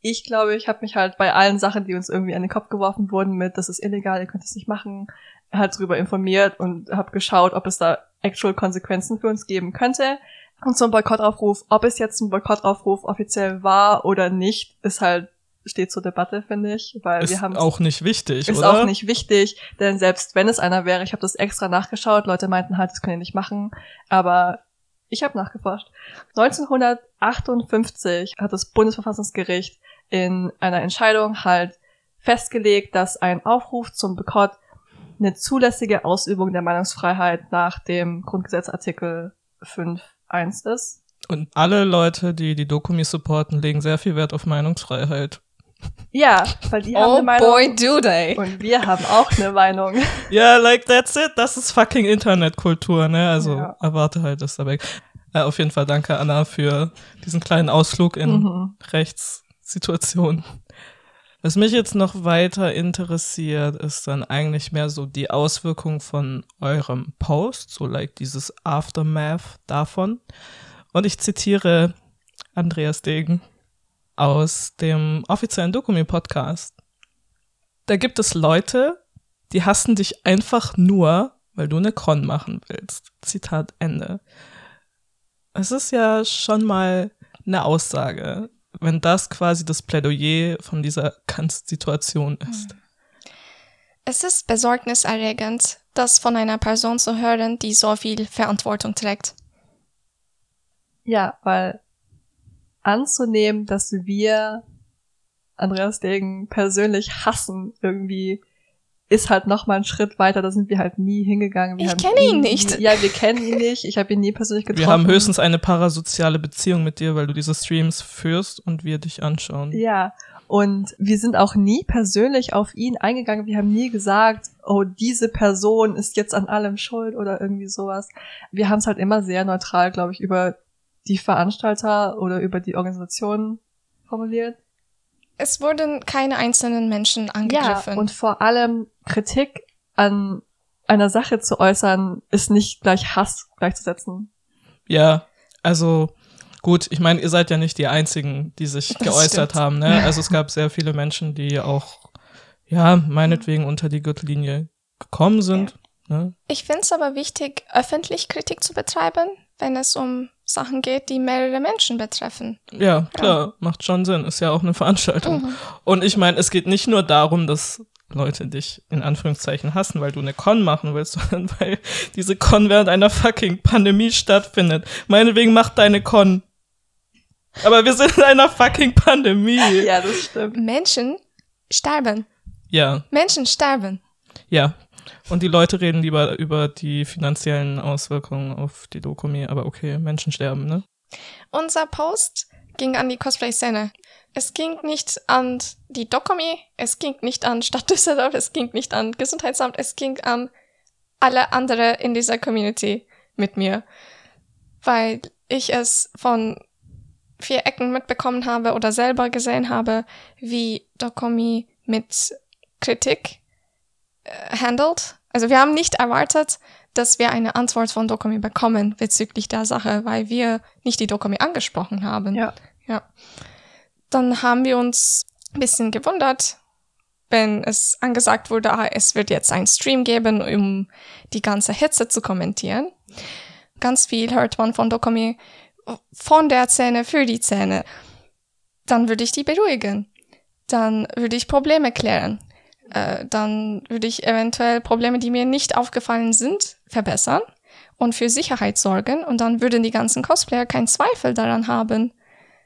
ich glaube, ich habe mich halt bei allen Sachen, die uns irgendwie an den Kopf geworfen wurden, mit, das ist illegal, ihr könnt es nicht machen, halt drüber informiert und habe geschaut, ob es da actual Konsequenzen für uns geben könnte. Und zum Boykottaufruf, ob es jetzt ein Boykottaufruf offiziell war oder nicht, ist halt, steht zur Debatte, finde ich, weil Ist wir haben auch nicht wichtig, ist oder? auch nicht wichtig, denn selbst wenn es einer wäre, ich habe das extra nachgeschaut, Leute meinten halt, das können ihr nicht machen, aber ich habe nachgeforscht. 1958 hat das Bundesverfassungsgericht in einer Entscheidung halt festgelegt, dass ein Aufruf zum Boykott eine zulässige Ausübung der Meinungsfreiheit nach dem Grundgesetzartikel 5.1 ist. Und alle Leute, die die Dokumi supporten, legen sehr viel Wert auf Meinungsfreiheit. Ja, weil die haben Oh eine Meinung boy, do they. und wir haben auch eine Meinung. Ja, like that's it. Das ist fucking Internetkultur, ne? Also Ja. erwarte halt das dabei. Äh, auf jeden Fall danke, Anna, für diesen kleinen Ausflug in Mhm. Rechtssituationen. Was mich jetzt noch weiter interessiert, ist dann eigentlich mehr so die Auswirkung von eurem Post, so like dieses Aftermath davon. Und ich zitiere Andreas Degen aus dem offiziellen Dokumi-Podcast. Da gibt es Leute, die hassen dich einfach nur, weil du eine Con machen willst. Zitat Ende. Es ist ja schon mal eine Aussage, wenn das quasi das Plädoyer von dieser ganzen Situation ist. Es ist besorgniserregend, das von einer Person zu hören, die so viel Verantwortung trägt. Ja, weil anzunehmen, dass wir Andreas Degen persönlich hassen, irgendwie, ist halt noch mal ein Schritt weiter. Da sind wir halt nie hingegangen. Wir Ich kenne ihn nie- nicht. Ja, wir kennen ihn nicht. Ich habe ihn nie persönlich getroffen. Wir haben höchstens eine parasoziale Beziehung mit dir, weil du diese Streams führst und wir dich anschauen. Ja, und wir sind auch nie persönlich auf ihn eingegangen. Wir haben nie gesagt, oh, diese Person ist jetzt an allem schuld oder irgendwie sowas. Wir haben es halt immer sehr neutral, glaube ich, über die Veranstalter oder über die Organisation formuliert. Es wurden keine einzelnen Menschen Ja, angegriffen. und vor allem Kritik an einer Sache zu äußern, ist nicht gleich Hass gleichzusetzen. Ja, also gut, ich meine, ihr seid ja nicht die Einzigen, die sich Das geäußert stimmt. haben. Ne? Also es gab sehr viele Menschen, die auch, ja, meinetwegen unter die Gürtellinie gekommen sind. Ne? ich finde es aber wichtig, öffentlich Kritik zu betreiben, wenn es um Sachen geht, die mehrere Menschen betreffen. Ja, klar, macht schon Sinn. Ist ja auch eine Veranstaltung. Mhm. Und ich meine, es geht nicht nur darum, dass Leute dich in Anführungszeichen hassen, weil du eine Con machen willst, sondern weil diese Con während einer fucking Pandemie stattfindet. Meinetwegen macht deine Con. Aber wir sind in einer fucking Pandemie. Ja, das stimmt. Menschen sterben. Ja, Menschen sterben. ja. Und die Leute reden lieber über die finanziellen Auswirkungen auf die Dokumi, aber okay, Menschen sterben, ne? Unser Post ging an die Cosplay-Szene. Es ging nicht an die Dokumi, es ging nicht an Stadt Düsseldorf, es ging nicht an Gesundheitsamt, es ging an alle andere in dieser Community mit mir. Weil ich es von vier Ecken mitbekommen habe oder selber gesehen habe, wie Dokumi mit Kritik äh, handelt. Also wir haben nicht erwartet, dass wir eine Antwort von Dokumi bekommen bezüglich der Sache, weil wir nicht die Dokumi angesprochen haben. Ja. Ja. Dann haben wir uns ein bisschen gewundert, wenn es angesagt wurde, ah, es wird jetzt ein Stream geben, um die ganze Hitze zu kommentieren. Ganz viel hört man von Dokumi von der Zähne für die Zähne. Dann würde ich die beruhigen. Dann würde ich Probleme klären. Äh, dann würde ich eventuell Probleme, die mir nicht aufgefallen sind, verbessern und für Sicherheit sorgen. Und dann würden die ganzen Cosplayer keinen Zweifel daran haben,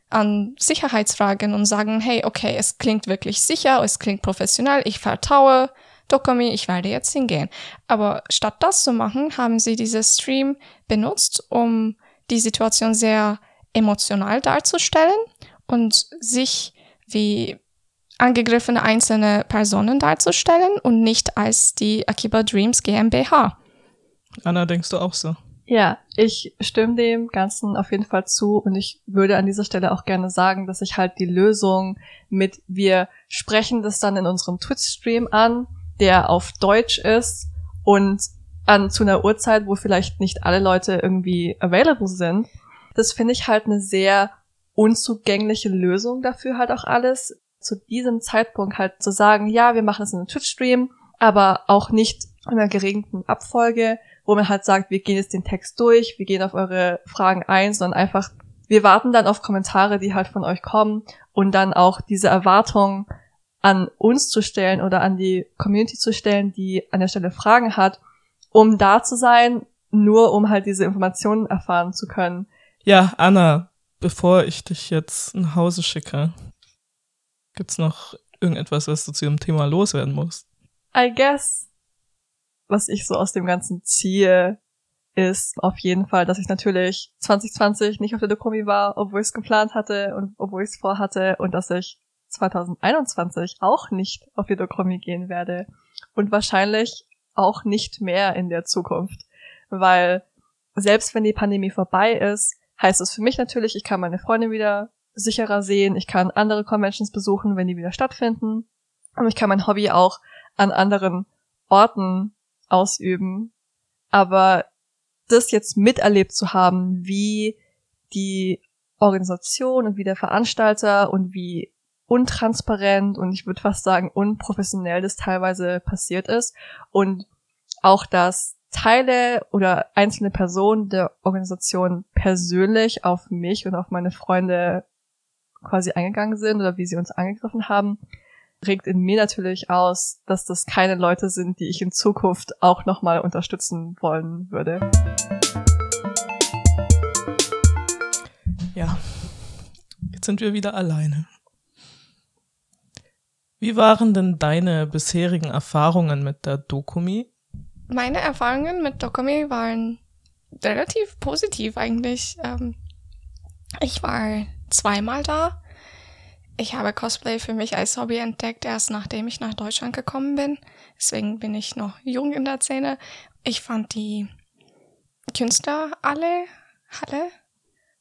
an Sicherheitsfragen und sagen, hey, okay, es klingt wirklich sicher, es klingt professionell, ich vertraue Dokumi, ich werde jetzt hingehen. Aber statt das zu machen, haben sie dieses Stream benutzt, um die Situation sehr emotional darzustellen und sich wie angegriffene einzelne Personen darzustellen und nicht als die Akiba Dreams GmbH. Anna, denkst du auch so? Ja, ich stimme dem Ganzen auf jeden Fall zu und ich würde an dieser Stelle auch gerne sagen, dass ich halt die Lösung mit wir sprechen das dann in unserem Twitch-Stream an, der auf Deutsch ist und an zu einer Uhrzeit, wo vielleicht nicht alle Leute irgendwie available sind. Das finde ich halt eine sehr unzugängliche Lösung dafür halt auch alles. Zu diesem Zeitpunkt halt zu sagen, ja, wir machen es in einem Twitch-Stream, aber auch nicht in einer geregelten Abfolge, wo man halt sagt, wir gehen jetzt den Text durch, wir gehen auf eure Fragen ein, sondern einfach, wir warten dann auf Kommentare, die halt von euch kommen und dann auch diese Erwartung an uns zu stellen oder an die Community zu stellen, die an der Stelle Fragen hat, um da zu sein, nur um halt diese Informationen erfahren zu können. Ja, Anna, bevor ich dich jetzt nach Hause schicke, gibt's noch irgendetwas, was du zu dem Thema loswerden musst? I guess, was ich so aus dem Ganzen ziehe, ist auf jeden Fall, dass ich natürlich 2020 nicht auf der Dokumi war, obwohl ich es geplant hatte und obwohl ich es vorhatte und dass ich 2021 auch nicht auf die Dokumi gehen werde und wahrscheinlich auch nicht mehr in der Zukunft, weil selbst wenn die Pandemie vorbei ist, heißt es für mich natürlich, ich kann meine Freunde wieder sicherer sehen, ich kann andere Conventions besuchen, wenn die wieder stattfinden und ich kann mein Hobby auch an anderen Orten ausüben. Aber das jetzt miterlebt zu haben, wie die Organisation und wie der Veranstalter und wie untransparent und ich würde fast sagen unprofessionell das teilweise passiert ist und auch, dass Teile oder einzelne Personen der Organisation persönlich auf mich und auf meine Freunde quasi eingegangen sind oder wie sie uns angegriffen haben, regt in mir natürlich aus, dass das keine Leute sind, die ich in Zukunft auch nochmal unterstützen wollen würde. Ja, jetzt sind wir wieder alleine. Wie waren denn deine bisherigen Erfahrungen mit der Dokumi? Meine Erfahrungen mit Dokumi waren relativ positiv eigentlich. Ähm, ich war zweimal da. Ich habe Cosplay für mich als Hobby entdeckt, erst nachdem ich nach Deutschland gekommen bin. Deswegen bin ich noch jung in der Szene. Ich fand die Künstler alle, alle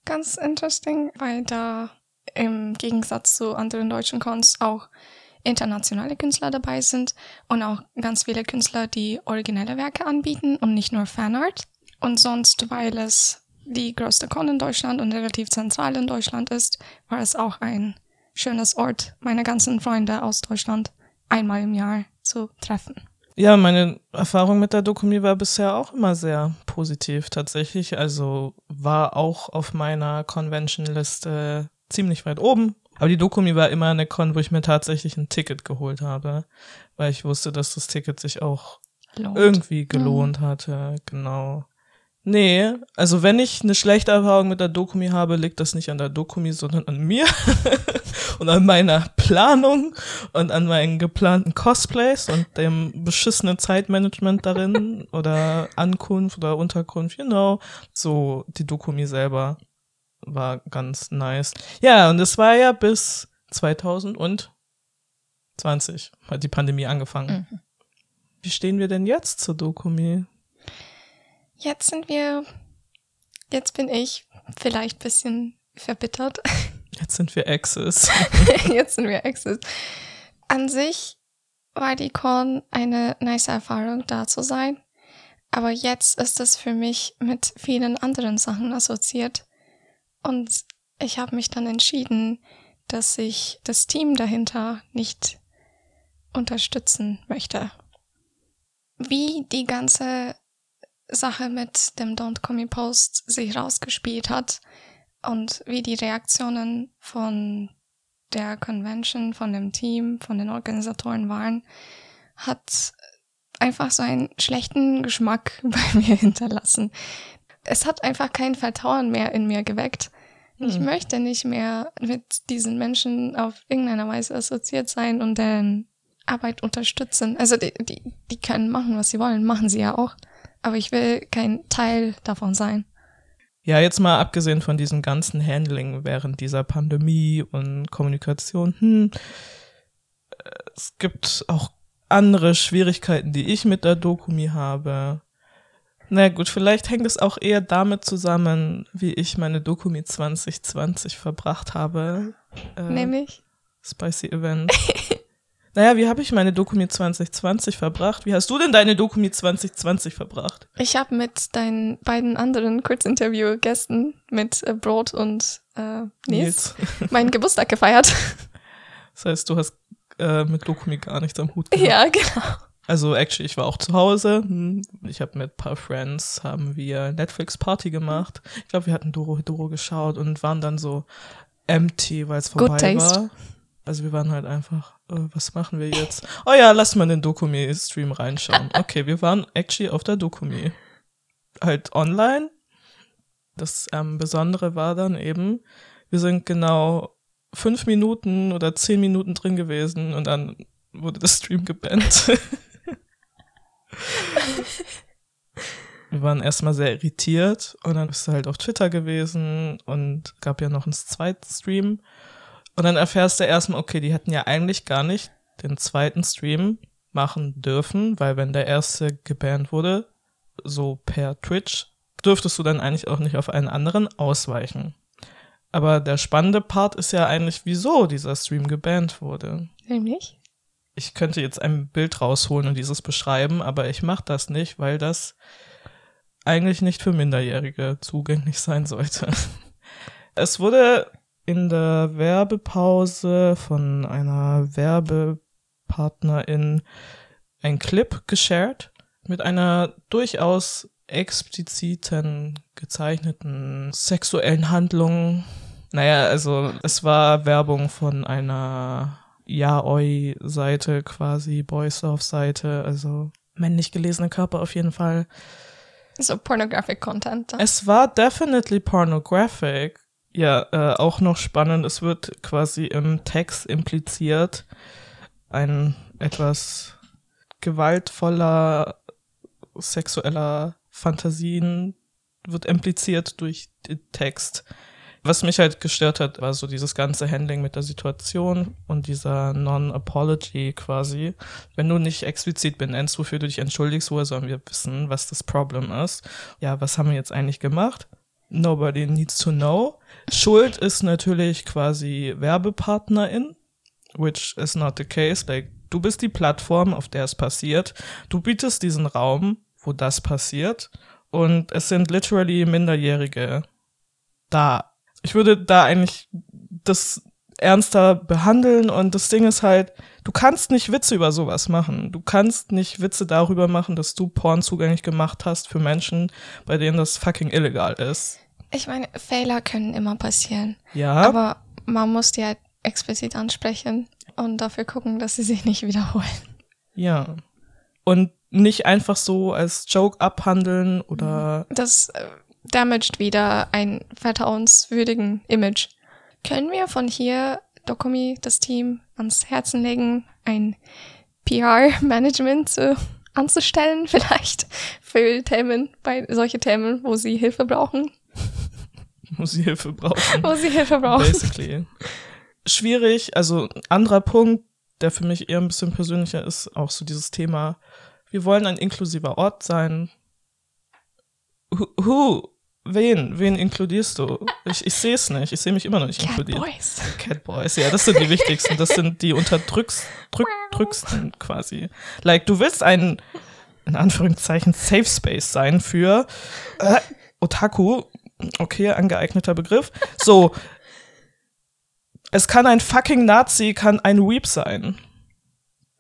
ganz interesting, weil da im Gegensatz zu anderen deutschen Cons auch internationale Künstler dabei sind und auch ganz viele Künstler, die originelle Werke anbieten und nicht nur Fanart. Und sonst, weil es die größte Con in Deutschland und relativ zentral in Deutschland ist, war es auch ein schönes Ort, meine ganzen Freunde aus Deutschland einmal im Jahr zu treffen. Ja, meine Erfahrung mit der Dokumi war bisher auch immer sehr positiv tatsächlich. Also war auch auf meiner Convention-Liste ziemlich weit oben. Aber die Dokumi war immer eine Con, wo ich mir tatsächlich ein Ticket geholt habe, weil ich wusste, dass das Ticket sich auch Lohnt. irgendwie gelohnt mhm. hatte. Genau. Nee, also wenn ich eine schlechte Erfahrung mit der Dokumi habe, liegt das nicht an der Dokumi, sondern an mir und an meiner Planung und an meinen geplanten Cosplays und dem beschissenen Zeitmanagement darin oder Ankunft oder Unterkunft, you know, so die Dokumi selber war ganz nice. Ja, und es war ja bis 2020 hat die Pandemie angefangen. Mhm. Wie stehen wir denn jetzt zur Dokumi? Jetzt sind wir, jetzt bin ich vielleicht ein bisschen verbittert. Jetzt sind wir Exes. jetzt sind wir Exes. An sich war die Con eine nice Erfahrung, da zu sein. Aber jetzt ist es für mich mit vielen anderen Sachen assoziiert. Und ich habe mich dann entschieden, dass ich das Team dahinter nicht unterstützen möchte. Wie die ganze Sache mit dem Don't Call Me Post sich rausgespielt hat und wie die Reaktionen von der Convention, von dem Team, von den Organisatoren waren, hat einfach so einen schlechten Geschmack bei mir hinterlassen. Es hat einfach kein Vertrauen mehr in mir geweckt. Ich Hm. möchte nicht mehr mit diesen Menschen auf irgendeiner Weise assoziiert sein und deren Arbeit unterstützen. Also die, die, die können machen, was sie wollen, machen sie ja auch. Aber ich will kein Teil davon sein. Ja, jetzt mal abgesehen von diesem ganzen Handling während dieser Pandemie und Kommunikation, hm, es gibt auch andere Schwierigkeiten, die ich mit der Dokumi habe. Na gut, vielleicht hängt es auch eher damit zusammen, wie ich meine Dokumi 2020 verbracht habe. Äh, Nämlich? Spicy Event. naja, wie habe ich meine Dokumi 2020 verbracht? Wie hast du denn deine Dokumi 2020 verbracht? Ich habe mit deinen beiden anderen Kurzinterview-Gästen, mit äh, Brot und äh, Nils, meinen Geburtstag gefeiert. Das heißt, du hast äh, mit Dokumi gar nichts am Hut gehabt. ja, genau. Also actually, ich war auch zu Hause. Hm, Ich habe mit ein paar Friends haben wir Netflix Party gemacht. Ich glaube, wir hatten Doro Hedoro geschaut und waren dann so empty, weil es vorbei war. Also wir waren halt einfach, was machen wir jetzt? Oh ja, lass mal den Dokumi-Stream reinschauen. Okay, wir waren actually auf der Dokumi. Halt online. Das ähm, Besondere war dann eben, wir sind genau fünf Minuten oder zehn Minuten drin gewesen und dann wurde der Stream gebannt. wir waren erstmal sehr irritiert und dann bist du halt auf Twitter gewesen und gab ja noch einen zweiten Stream. Und dann erfährst du erstmal, okay, die hätten ja eigentlich gar nicht den zweiten Stream machen dürfen, weil wenn der erste gebannt wurde, so per Twitch, dürftest du dann eigentlich auch nicht auf einen anderen ausweichen. Aber der spannende Part ist ja eigentlich, wieso dieser Stream gebannt wurde. Nämlich? Ich könnte jetzt ein Bild rausholen und dieses beschreiben, aber ich mache das nicht, weil das eigentlich nicht für Minderjährige zugänglich sein sollte. Es wurde in der Werbepause von einer Werbepartnerin ein Clip geshared mit einer durchaus expliziten gezeichneten sexuellen Handlung. Naja, also es war Werbung von einer Yaoi-Seite quasi, Boys Love-Seite, also männlich gelesene Körper auf jeden Fall. So pornographic Content. Es war definitely pornographic. Ja, äh, auch noch spannend, es wird quasi im Text impliziert, ein etwas gewaltvoller sexueller Fantasien wird impliziert durch den Text. Was mich halt gestört hat, war so dieses ganze Handling mit der Situation und dieser Non-Apology quasi. Wenn du nicht explizit benennst, wofür du dich entschuldigst, woher sollen wir wissen, was das Problem ist? Ja, was haben wir jetzt eigentlich gemacht? Nobody needs to know. Schuld ist natürlich quasi Werbepartnerin, which is not the case. Like, du bist die Plattform, auf der es passiert. Du bietest diesen Raum, wo das passiert. Und es sind literally Minderjährige da. Ich würde da eigentlich das ernster behandeln und das Ding ist halt, du kannst nicht Witze über sowas machen. Du kannst nicht Witze darüber machen, dass du Porn zugänglich gemacht hast für Menschen, bei denen das fucking illegal ist. Ich meine, Fehler können immer passieren. Ja. Aber man muss die halt explizit ansprechen und dafür gucken, dass sie sich nicht wiederholen. Ja. Und nicht einfach so als Joke abhandeln oder Das äh, damaged wieder ein vertrauenswürdigen Image. Können wir von hier Dokumi, das Team, ans Herzen legen, ein PR-Management zu, anzustellen, vielleicht für Themen, bei solche Themen, wo sie Hilfe brauchen? muss sie Hilfe brauchen. Wo sie Hilfe brauchen. Basically. Schwierig, also ein anderer Punkt, der für mich eher ein bisschen persönlicher ist, auch so dieses Thema, wir wollen ein inklusiver Ort sein. Who, who, Wen? Wen inkludierst du? Ich, ich sehe es nicht. Ich sehe mich immer noch nicht Cat inkludiert. Boys. Catboys, ja, das sind die wichtigsten. Das sind die unterdrücksten quasi. Like, du willst ein, in Anführungszeichen, Safe Space sein für äh, Otaku. Okay, angeeigneter Begriff. So. Es kann ein fucking Nazi, kann ein Weep sein.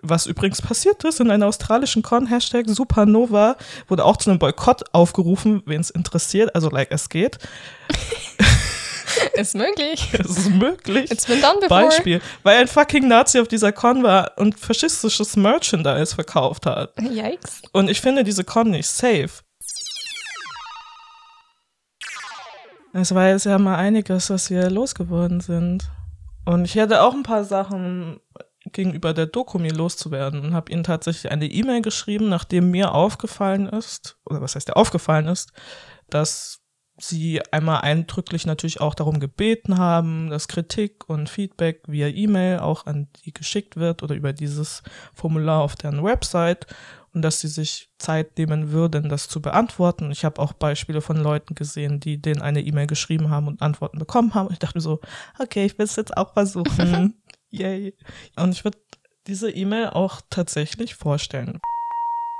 Was übrigens passiert ist in einer australischen Con, Hashtag Supernova, wurde auch zu einem Boykott aufgerufen, wen es interessiert, also like es geht. Ist möglich. Es ist möglich. It's been done before. Beispiel, weil ein fucking Nazi auf dieser Con war und faschistisches Merchandise verkauft hat. Yikes. Und ich finde diese Con nicht safe. Es war jetzt ja mal einiges, was wir losgeworden sind. Und ich hätte auch ein paar Sachen gegenüber der Dokumi loszuwerden und habe ihnen tatsächlich eine E-Mail geschrieben, nachdem mir aufgefallen ist, oder was heißt der aufgefallen ist, dass sie einmal eindrücklich natürlich auch darum gebeten haben, dass Kritik und Feedback via E-Mail auch an die geschickt wird oder über dieses Formular auf deren Website und dass sie sich Zeit nehmen würden, das zu beantworten. Ich habe auch Beispiele von Leuten gesehen, die denen eine E-Mail geschrieben haben und Antworten bekommen haben. Ich dachte mir so, okay, ich will es jetzt auch versuchen. Yay. Und ich würde diese E-Mail auch tatsächlich vorstellen.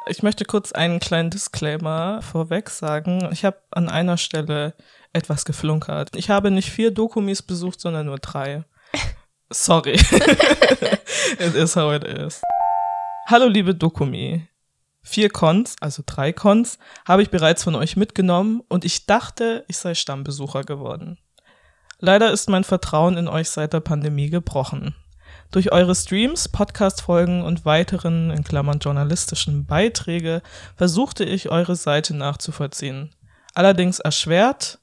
Ich möchte kurz einen kleinen Disclaimer vorweg sagen. Ich habe an einer Stelle etwas geflunkert. Ich habe nicht vier Dokumis besucht, sondern nur drei. Sorry. it is how it is. Hallo liebe Dokumi. Vier Cons, also drei Cons, habe ich bereits von euch mitgenommen und ich dachte, ich sei Stammbesucher geworden. Leider ist mein Vertrauen in euch seit der Pandemie gebrochen. Durch eure Streams, Podcast-Folgen und weiteren, in Klammern journalistischen Beiträge, versuchte ich eure Seite nachzuvollziehen. Allerdings erschwert.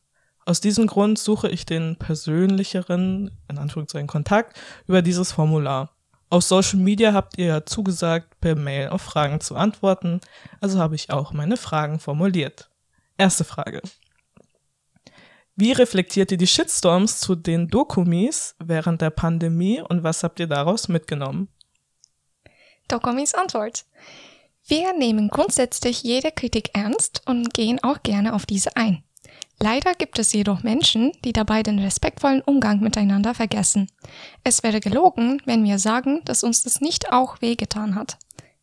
Aus diesem Grund suche ich den persönlicheren, in Anführungszeichen, Kontakt über dieses Formular. Auf Social Media habt ihr ja zugesagt, per Mail auf Fragen zu antworten, also habe ich auch meine Fragen formuliert. Erste Frage. Wie reflektiert ihr die Shitstorms zu den Dokumis während der Pandemie und was habt ihr daraus mitgenommen? Dokumis Antwort. Wir nehmen grundsätzlich jede Kritik ernst und gehen auch gerne auf diese ein. Leider gibt es jedoch Menschen, die dabei den respektvollen Umgang miteinander vergessen. Es wäre gelogen, wenn wir sagen, dass uns das nicht auch wehgetan hat.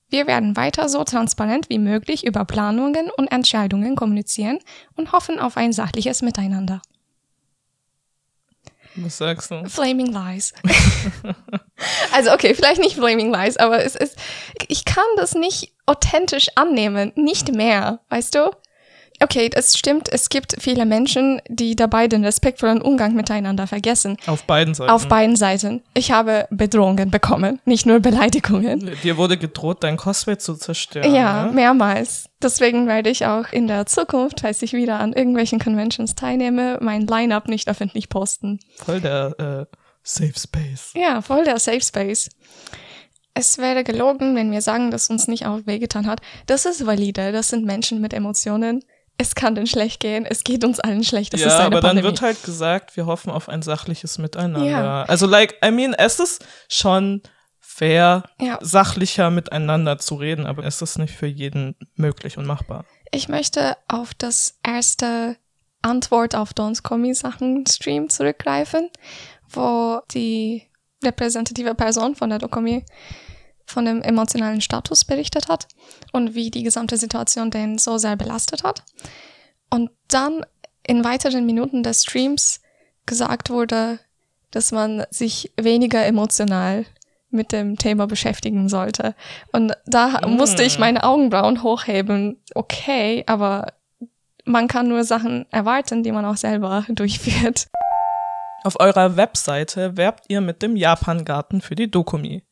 Wir werden weiter so transparent wie möglich über Planungen und Entscheidungen kommunizieren und hoffen auf ein sachliches Miteinander. Was sagst du? Flaming Lies. also okay, vielleicht nicht Flaming Lies, aber es ist, ich kann das nicht authentisch annehmen, nicht mehr, weißt du? Okay, es stimmt, es gibt viele Menschen, die dabei den respektvollen Umgang miteinander vergessen. Auf beiden Seiten. Auf beiden Seiten. Ich habe Bedrohungen bekommen, nicht nur Beleidigungen. Dir wurde gedroht, dein Cosplay zu zerstören. Ja, ne? mehrmals. Deswegen werde ich auch in der Zukunft, falls ich wieder an irgendwelchen Conventions teilnehme, mein Line-up nicht öffentlich posten. Voll der äh, Safe Space. Ja, voll der Safe Space. Es wäre gelogen, wenn wir sagen, dass uns nicht auch wehgetan hat. Das ist valide. Das sind Menschen mit Emotionen. Es kann denn schlecht gehen. Es geht uns allen schlecht. Das ja, ist eine aber Pandemie. dann wird halt gesagt, wir hoffen auf ein sachliches Miteinander. Ja. Also, like, I mean, es ist schon fair, Ja. sachlicher miteinander zu reden, aber es ist nicht für jeden möglich und machbar. Ich möchte auf das erste Antwort auf Dons Kommi-Sachen Stream zurückgreifen, wo die repräsentative Person von der Dokomi von dem emotionalen Status berichtet hat und wie die gesamte Situation den so sehr belastet hat. Und dann in weiteren Minuten des Streams gesagt wurde, dass man sich weniger emotional mit dem Thema beschäftigen sollte. Und da Mm. musste ich meine Augenbrauen hochheben. Okay, aber man kann nur Sachen erwarten, die man auch selber durchführt. Auf eurer Webseite werbt ihr mit dem Japan-Garten für die Dokumi.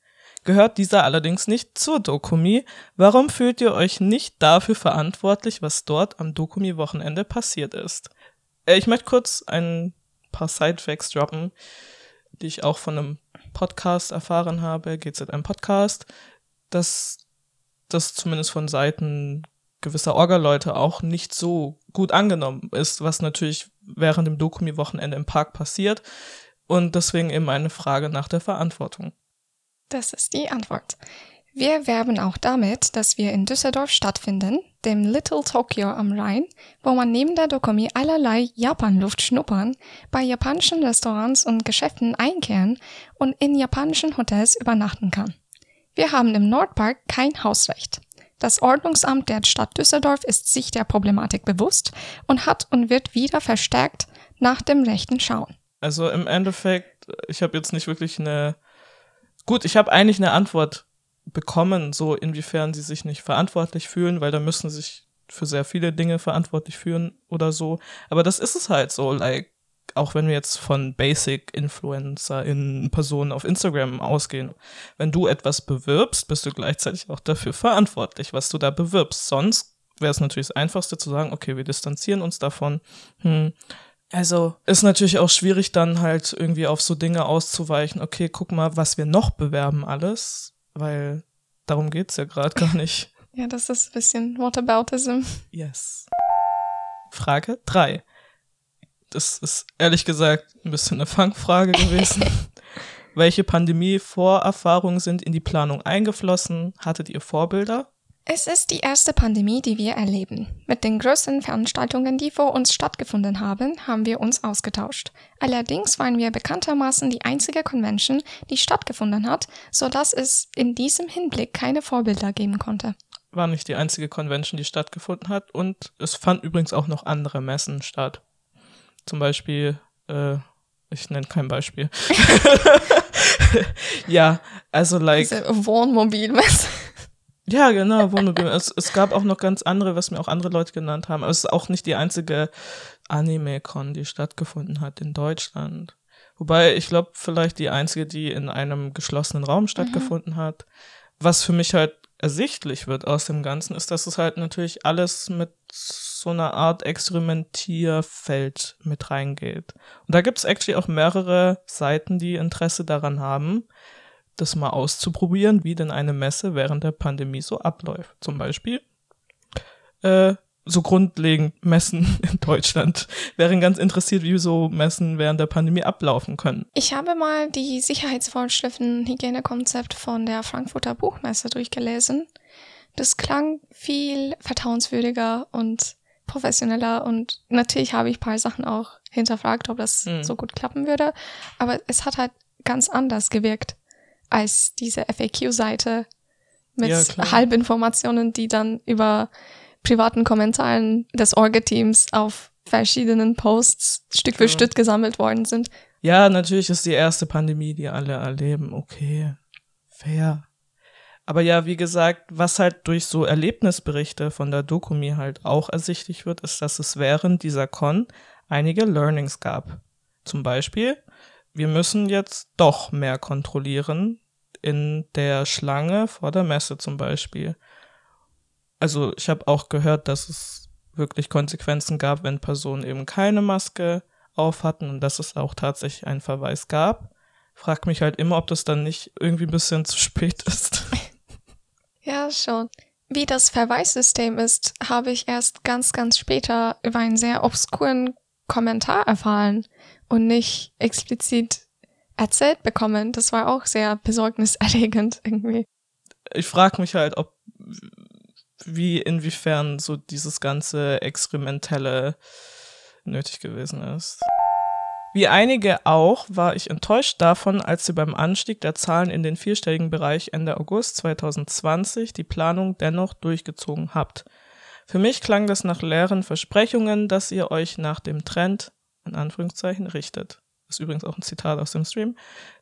Gehört dieser allerdings nicht zur Dokumi, warum fühlt ihr euch nicht dafür verantwortlich, was dort am Dokumi-Wochenende passiert ist? Äh, Ich möchte kurz ein paar Sidefacts droppen, die ich auch von einem Podcast erfahren habe, GZM Podcast, dass das zumindest von Seiten gewisser Orga-Leute auch nicht so gut angenommen ist, was natürlich während dem Dokumi-Wochenende im Park passiert. Und deswegen eben eine Frage nach der Verantwortung. Das ist die Antwort. Wir werben auch damit, dass wir in Düsseldorf stattfinden, dem Little Tokyo am Rhein, wo man neben der Dokumi allerlei Japanluft schnuppern, bei japanischen Restaurants und Geschäften einkehren und in japanischen Hotels übernachten kann. Wir haben im Nordpark kein Hausrecht. Das Ordnungsamt der Stadt Düsseldorf ist sich der Problematik bewusst und hat und wird wieder verstärkt nach dem Rechten schauen. Also im Endeffekt, ich habe jetzt nicht wirklich eine. Gut, ich habe eigentlich eine Antwort bekommen, so inwiefern sie sich nicht verantwortlich fühlen, weil da müssen sie sich für sehr viele Dinge verantwortlich fühlen oder so. Aber das ist es halt so, like, auch wenn wir jetzt von Basic Influencer in Personen auf Instagram ausgehen. Wenn du etwas bewirbst, bist du gleichzeitig auch dafür verantwortlich, was du da bewirbst. Sonst wäre es natürlich das Einfachste zu sagen, okay, wir distanzieren uns davon. Hm. Also ist natürlich auch schwierig, dann halt irgendwie auf so Dinge auszuweichen. Okay, guck mal, was wir noch bewerben alles weil darum geht's ja gerade gar nicht. Ja, das ist ein bisschen Whataboutism. Yes. Frage 3. Das ist ehrlich gesagt ein bisschen eine Fangfrage gewesen. Welche Pandemie-Vorerfahrungen sind in die Planung eingeflossen? Hattet ihr Vorbilder? Es ist die erste Pandemie, die wir erleben. Mit den größten Veranstaltungen, die vor uns stattgefunden haben, haben wir uns ausgetauscht. Allerdings waren wir bekanntermaßen die einzige Convention, die stattgefunden hat, so dass es in diesem Hinblick keine Vorbilder geben konnte. War nicht die einzige Convention, die stattgefunden hat und es fanden übrigens auch noch andere Messen statt. Zum Beispiel, äh, ich nenne kein Beispiel. ja, also like. Diese Wohnmobilmesse. Ja, genau, Wohnmobil. es, es gab auch noch ganz andere, was mir auch andere Leute genannt haben. Aber es ist auch nicht die einzige Anime-Con, die stattgefunden hat in Deutschland. Wobei, ich glaube, vielleicht die einzige, die in einem geschlossenen Raum mhm. stattgefunden mhm. hat. Was für mich halt ersichtlich wird aus dem Ganzen, ist, dass es halt natürlich alles mit so einer Art Experimentierfeld mit reingeht. Und da gibt es actually auch mehrere Seiten, die Interesse daran haben das mal auszuprobieren, wie denn eine Messe während der Pandemie so abläuft. Zum Beispiel äh, so grundlegend Messen in Deutschland. Wären ganz interessiert, wie so Messen während der Pandemie ablaufen können. Ich habe mal die Sicherheitsvorschriften, Hygienekonzept von der Frankfurter Buchmesse durchgelesen. Das klang viel vertrauenswürdiger und professioneller und natürlich habe ich ein paar Sachen auch hinterfragt, ob das mhm. so gut klappen würde. Aber es hat halt ganz anders gewirkt als diese FAQ-Seite mit ja, Halbinformationen, die dann über privaten Kommentaren des Orga-Teams auf verschiedenen Posts Stück für Stück gesammelt worden sind. Ja, natürlich ist die erste Pandemie, die alle erleben. Okay, fair. Aber ja, wie gesagt, was halt durch so Erlebnisberichte von der Dokumi halt auch ersichtlich wird, ist, dass es während dieser Con einige Learnings gab. Zum Beispiel, wir müssen jetzt doch mehr kontrollieren in der Schlange vor der Messe zum Beispiel. Also ich habe auch gehört, dass es wirklich Konsequenzen gab, wenn Personen eben keine Maske auf hatten und dass es auch tatsächlich einen Verweis gab. Frag mich halt immer, ob das dann nicht irgendwie ein bisschen zu spät ist. Ja, schon. Wie das Verweissystem ist, habe ich erst ganz, ganz später über einen sehr obskuren Kommentar erfahren und nicht explizit erzählt bekommen. Das war auch sehr besorgniserregend irgendwie. Ich frage mich halt, ob wie inwiefern so dieses ganze Experimentelle nötig gewesen ist. Wie einige auch, war ich enttäuscht davon, als ihr beim Anstieg der Zahlen in den vierstelligen Bereich Ende August 2020 die Planung dennoch durchgezogen habt. Für mich klang das nach leeren Versprechungen, dass ihr euch nach dem Trend, in Anführungszeichen, richtet ist übrigens auch ein Zitat aus dem Stream,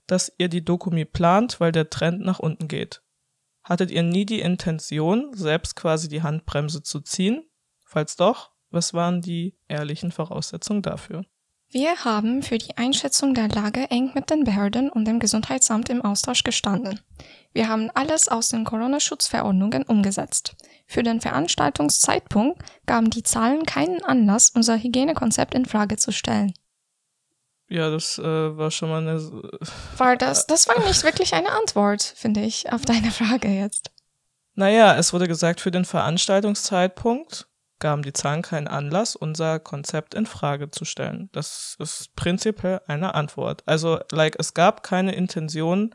dass ihr die Dokumi plant, weil der Trend nach unten geht. Hattet ihr nie die Intention, selbst quasi die Handbremse zu ziehen? Falls doch, was waren die ehrlichen Voraussetzungen dafür? Wir haben für die Einschätzung der Lage eng mit den Behörden und dem Gesundheitsamt im Austausch gestanden. Wir haben alles aus den Corona-Schutzverordnungen umgesetzt. Für den Veranstaltungszeitpunkt gaben die Zahlen keinen Anlass, unser Hygienekonzept in Frage zu stellen. Ja, das äh, war schon mal eine. War das, das war nicht wirklich eine Antwort, finde ich, auf deine Frage jetzt. Naja, es wurde gesagt, für den Veranstaltungszeitpunkt gaben die Zahlen keinen Anlass, unser Konzept in Frage zu stellen. Das ist prinzipiell eine Antwort. Also, like, es gab keine Intention,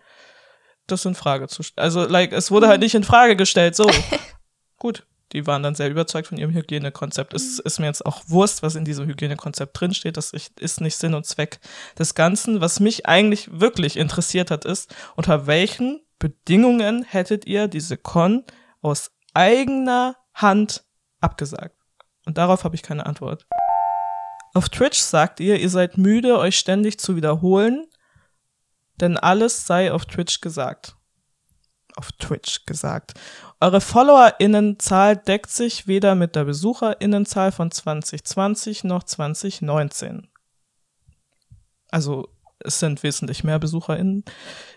das in Frage zu stellen. Also, like, es wurde halt nicht in Frage gestellt. So, gut. Die waren dann sehr überzeugt von ihrem Hygienekonzept. Es ist mir jetzt auch Wurst, was in diesem Hygienekonzept drinsteht. Das ist nicht Sinn und Zweck des Ganzen. Was mich eigentlich wirklich interessiert hat, ist, unter welchen Bedingungen hättet ihr diese Con aus eigener Hand abgesagt? Und darauf habe ich keine Antwort. Auf Twitch sagt ihr, ihr seid müde, euch ständig zu wiederholen, denn alles sei auf Twitch gesagt. Auf Twitch gesagt. Eure FollowerInnenzahl deckt sich weder mit der BesucherInnenzahl von 2020 noch 2019. Also es sind wesentlich mehr BesucherInnen.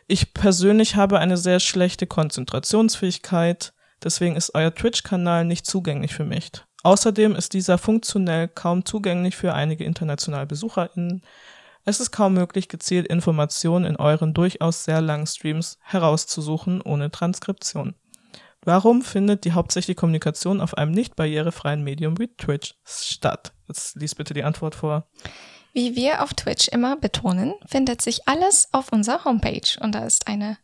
Ich persönlich habe eine sehr schlechte Konzentrationsfähigkeit, deswegen ist euer Twitch-Kanal nicht zugänglich für mich. Außerdem ist dieser funktionell kaum zugänglich für einige internationale BesucherInnen. Es ist kaum möglich, gezielt Informationen in euren durchaus sehr langen Streams herauszusuchen ohne Transkription. Warum findet die hauptsächliche Kommunikation auf einem nicht barrierefreien Medium wie Twitch statt? Jetzt lies bitte die Antwort vor. Wie wir auf Twitch immer betonen, findet sich alles auf unserer Homepage und da ist eine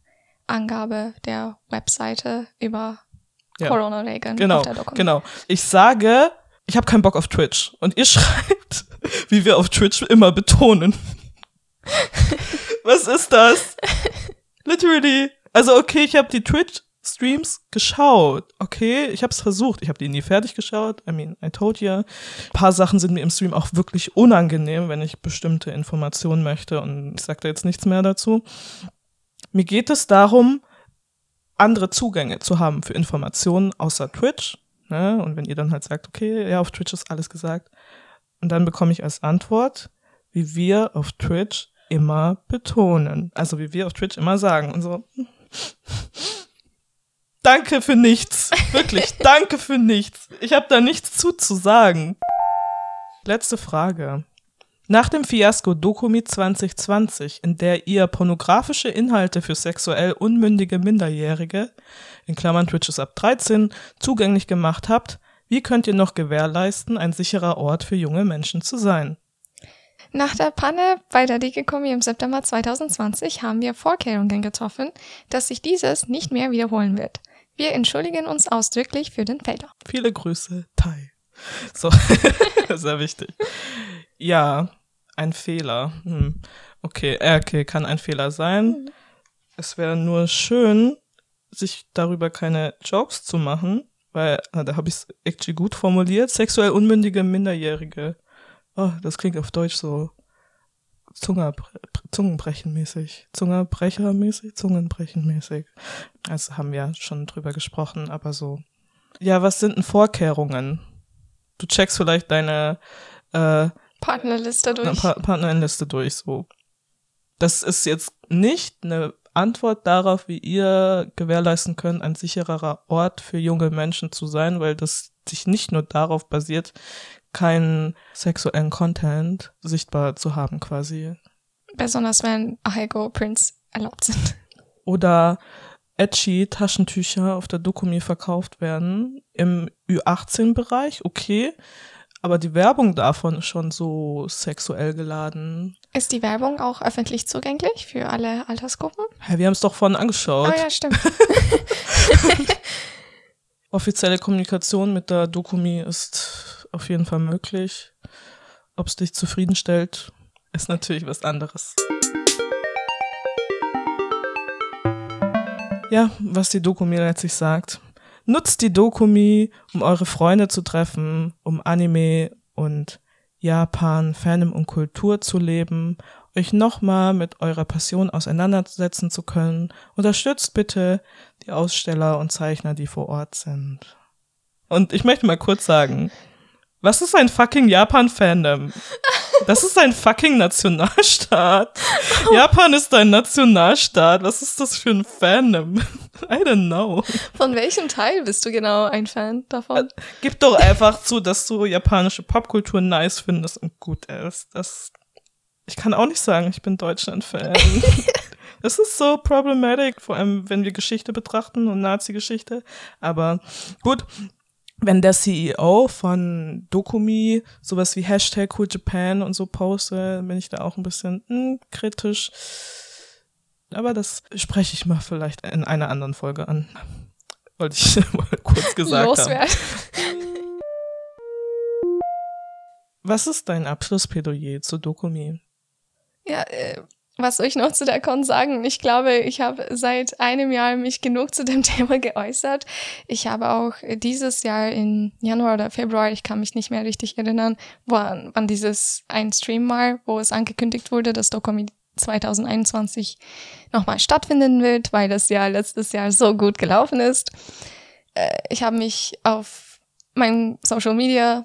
Angabe der Webseite über Ja. Genau, auf der Dokument. genau. Ich sage, ich habe keinen Bock auf Twitch. Und ihr schreibt, wie wir auf Twitch immer betonen. Was ist das? Literally. Also okay, ich habe die Twitch-Streams geschaut. Okay, ich habe es versucht. Ich habe die nie fertig geschaut. I mean, I told you. Ein paar Sachen sind mir im Stream auch wirklich unangenehm, wenn ich bestimmte Informationen möchte. Und ich sage da jetzt nichts mehr dazu. Mir geht es darum, andere Zugänge zu haben für Informationen außer Twitch. Ne? Und wenn ihr dann halt sagt, okay, ja, auf Twitch ist alles gesagt. Und dann bekomme ich als Antwort, wie wir auf Twitch immer betonen. Also wie wir auf Twitch immer sagen. Und so, danke für nichts. Wirklich, danke für nichts. Ich habe da nichts zu zu sagen. Letzte Frage. Nach dem Fiasko Dokumi 2020, in der ihr pornografische Inhalte für sexuell unmündige Minderjährige, in Klammern Twitch ist ab 13, zugänglich gemacht habt, wie könnt ihr noch gewährleisten, ein sicherer Ort für junge Menschen zu sein? Nach der Panne bei der Digikomi im September 2020 haben wir Vorkehrungen getroffen, dass sich dieses nicht mehr wiederholen wird. Wir entschuldigen uns ausdrücklich für den Fehler. Viele Grüße, Tai. So, sehr wichtig. Ja, ein Fehler. Hm. Okay, äh, okay, kann ein Fehler sein. Es wäre nur schön, sich darüber keine Jokes zu machen, weil, ah, da habe ich es actually gut formuliert. Sexuell unmündige Minderjährige. Oh, das klingt auf Deutsch so Zungerbre Zungenbrechenmäßig. Zungerbrechermäßig? Zungenbrechenmäßig. Also haben wir schon drüber gesprochen, aber so. Ja, was sind denn Vorkehrungen? Du checkst vielleicht deine äh, Partnerliste durch. Pa Partnerliste durch, so. Das ist jetzt nicht eine Antwort darauf, wie ihr gewährleisten könnt, ein sichererer Ort für junge Menschen zu sein, weil das sich nicht nur darauf basiert, keinen sexuellen Content sichtbar zu haben, quasi. Besonders wenn Ahego-Prints erlaubt sind. Oder edgy Taschentücher auf der Dokumi verkauft werden. Im Ü18-Bereich, okay. Aber die Werbung davon ist schon so sexuell geladen. Ist die Werbung auch öffentlich zugänglich für alle Altersgruppen? Hä, wir haben es doch vorhin angeschaut. Oh ja, stimmt. Offizielle Kommunikation mit der Dokumi ist auf jeden Fall möglich. Ob es dich zufriedenstellt, ist natürlich was anderes. Ja, was die Dokumi letztlich sagt. Nutzt die Dokumi, um eure Freunde zu treffen, um Anime und Japan, Fandom und Kultur zu leben, euch nochmal mit eurer Passion auseinandersetzen zu können. Unterstützt bitte die Aussteller und Zeichner, die vor Ort sind. Und ich möchte mal kurz sagen, was ist ein fucking Japan-Fandom? Das ist ein fucking Nationalstaat. Japan ist ein Nationalstaat. Was ist das für ein Fandom? I don't know. Von welchem Teil bist du genau ein Fan davon? Gib doch einfach zu, dass du japanische Popkultur nice findest und gut ist. Das, ich kann auch nicht sagen, ich bin Deutschland-Fan. Das ist so problematic, vor allem wenn wir Geschichte betrachten und Nazi-Geschichte. Aber gut, wenn der CEO von Dokumi sowas wie Hashtag Cool Japan und so postet, bin ich da auch ein bisschen hm, kritisch. Aber das spreche ich mal vielleicht in einer anderen Folge an. Wollte ich mal kurz gesagt Loswerden. haben. Was ist dein Abschlussplädoyer zu Dokumi? Ja, äh, was soll ich noch zu der Con sagen? Ich glaube, ich habe seit einem Jahr mich genug zu dem Thema geäußert. Ich habe auch dieses Jahr im Januar oder Februar, ich kann mich nicht mehr richtig erinnern, wann, wann dieses ein Stream mal, wo es angekündigt wurde, dass Dokumi 2021 nochmal stattfinden wird, weil das Jahr letztes Jahr so gut gelaufen ist. Äh, ich habe mich auf meinem Social Media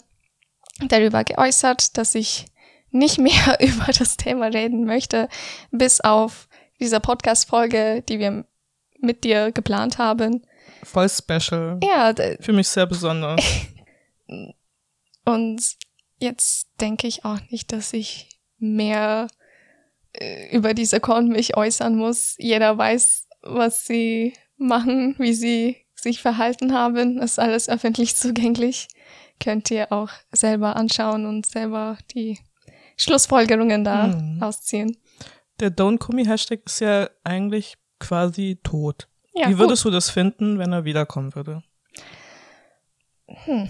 darüber geäußert, dass ich nicht mehr über das Thema reden möchte, bis auf diese Podcast-Folge, die wir mit dir geplant haben. Voll special. Ja, Für mich sehr besonders. und jetzt denke ich auch nicht, dass ich mehr äh, über diese Con mich äußern muss. Jeder weiß, was sie machen, wie sie sich verhalten haben. Ist alles öffentlich zugänglich. Könnt ihr auch selber anschauen und selber die Schlussfolgerungen da Mhm. ausziehen. Der Don't Kumi Hashtag ist ja eigentlich quasi tot. Ja, Wie gut. würdest du das finden, wenn er wiederkommen würde? Hm.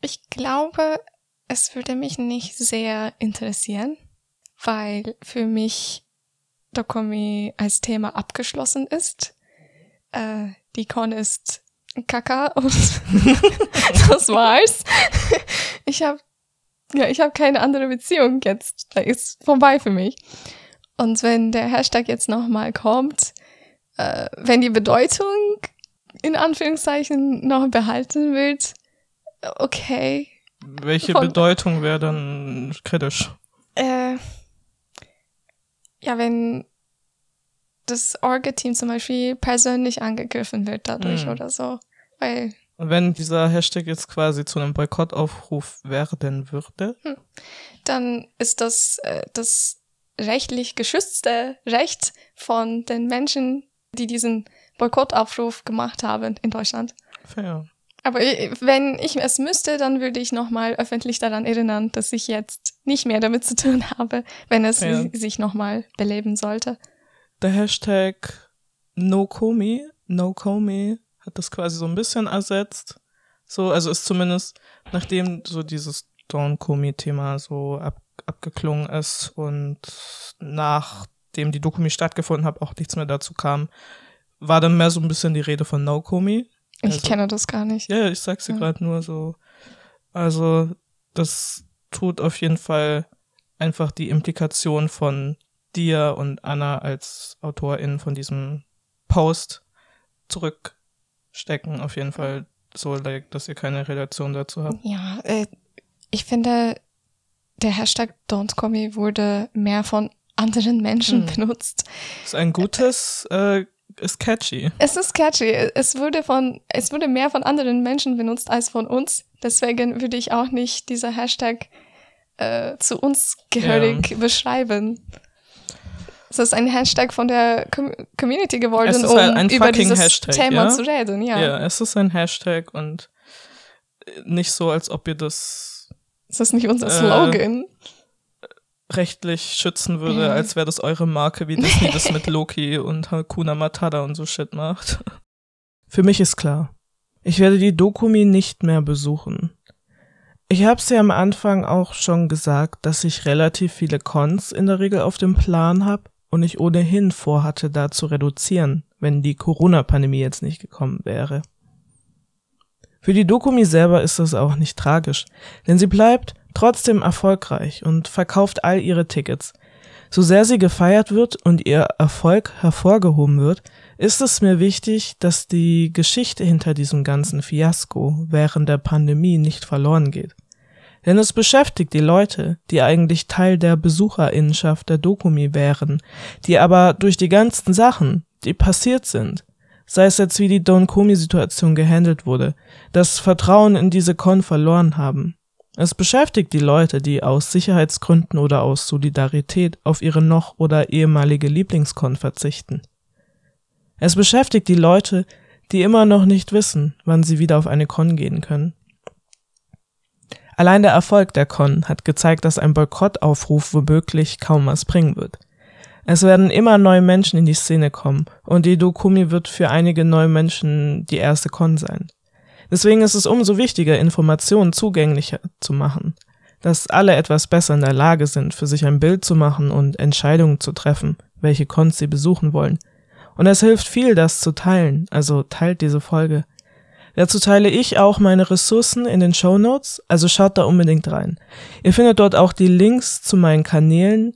Ich glaube, es würde mich nicht sehr interessieren, weil für mich Dokumi als Thema abgeschlossen ist. Äh, die Con ist Kaka und das war's. Ich habe ja, ich habe keine andere Beziehung jetzt. Da ist vorbei für mich. Und wenn der Hashtag jetzt nochmal kommt, äh, wenn die Bedeutung in Anführungszeichen noch behalten wird, okay. Welche Von- Bedeutung wäre dann kritisch? Äh, ja, wenn das Orga-Team zum Beispiel persönlich angegriffen wird dadurch Hm. oder so. Weil Und wenn dieser Hashtag jetzt quasi zu einem Boykottaufruf werden würde? dann ist das äh, das rechtlich geschützte Recht von den Menschen, die diesen Boykottaufruf gemacht haben in Deutschland. Fair. Aber i- wenn ich es müsste, dann würde ich nochmal öffentlich daran erinnern, dass ich jetzt nicht mehr damit zu tun habe, wenn es Ja. si- sich nochmal beleben sollte. Der Hashtag NoKomi, NoKomi hat das quasi so ein bisschen ersetzt. So, also ist zumindest, nachdem so dieses Don't Komi-Thema so ab, abgeklungen ist und nachdem die Dokumi stattgefunden hat, auch nichts mehr dazu kam, war dann mehr so ein bisschen die Rede von No Komi. Ich Also- kenne das gar nicht. Ja, ich sag's dir Ja. gerade nur so. Also, das tut auf jeden Fall einfach die Implikation von dir und Anna als Autorin von diesem Post zurückstecken. Auf jeden Fall so, like, dass ihr keine Relation dazu habt. Ja, äh, ich finde, der Hashtag Don't Call Me wurde mehr von anderen Menschen Hm. benutzt. Ist ein gutes, äh, ist catchy. Es ist catchy. Es wurde von, es wurde mehr von anderen Menschen benutzt als von uns. Deswegen würde ich auch nicht dieser Hashtag äh, zu uns gehörig beschreiben. Es ist ein Hashtag von der Com Community geworden, um halt ein über dieses Hashtag, Thema ja? zu reden. Ja. Ja, es ist ein Hashtag und nicht so, als ob ihr das ist nicht unser Äh, Slogan. rechtlich schützen würde, Ja. als wäre das eure Marke, wie Disney das mit Loki und Hakuna Matata und so Shit macht. Für mich ist klar, ich werde die Dokumi nicht mehr besuchen. Ich hab's ja am Anfang auch schon gesagt, dass ich relativ viele Cons in der Regel auf dem Plan hab und ich ohnehin vorhatte, da zu reduzieren, wenn die Corona-Pandemie jetzt nicht gekommen wäre. Für die Dokumi selber ist das auch nicht tragisch, denn sie bleibt trotzdem erfolgreich und verkauft all ihre Tickets. So sehr sie gefeiert wird und ihr Erfolg hervorgehoben wird, ist es mir wichtig, dass die Geschichte hinter diesem ganzen Fiasko während der Pandemie nicht verloren geht. Denn es beschäftigt die Leute, die eigentlich Teil der Besucherinnenschaft der Dokumi wären, die aber durch die ganzen Sachen, die passiert sind, sei es jetzt wie die Don Komi-Situation gehandelt wurde, das Vertrauen in diese Con verloren haben. Es beschäftigt die Leute, die aus Sicherheitsgründen oder aus Solidarität auf ihre noch oder ehemalige Lieblingskon verzichten. Es beschäftigt die Leute, die immer noch nicht wissen, wann sie wieder auf eine Con gehen können. Allein der Erfolg der Con hat gezeigt, dass ein Boykottaufruf womöglich kaum was bringen wird. Es werden immer neue Menschen in die Szene kommen und die Dokumi wird für einige neue Menschen die erste Con sein. Deswegen ist es umso wichtiger, Informationen zugänglicher zu machen, dass alle etwas besser in der Lage sind, für sich ein Bild zu machen und Entscheidungen zu treffen, welche Cons sie besuchen wollen. Und es hilft viel, das zu teilen, also teilt diese Folge. Dazu teile ich auch meine Ressourcen in den Show Notes, also schaut da unbedingt rein. Ihr findet dort auch die Links zu meinen Kanälen,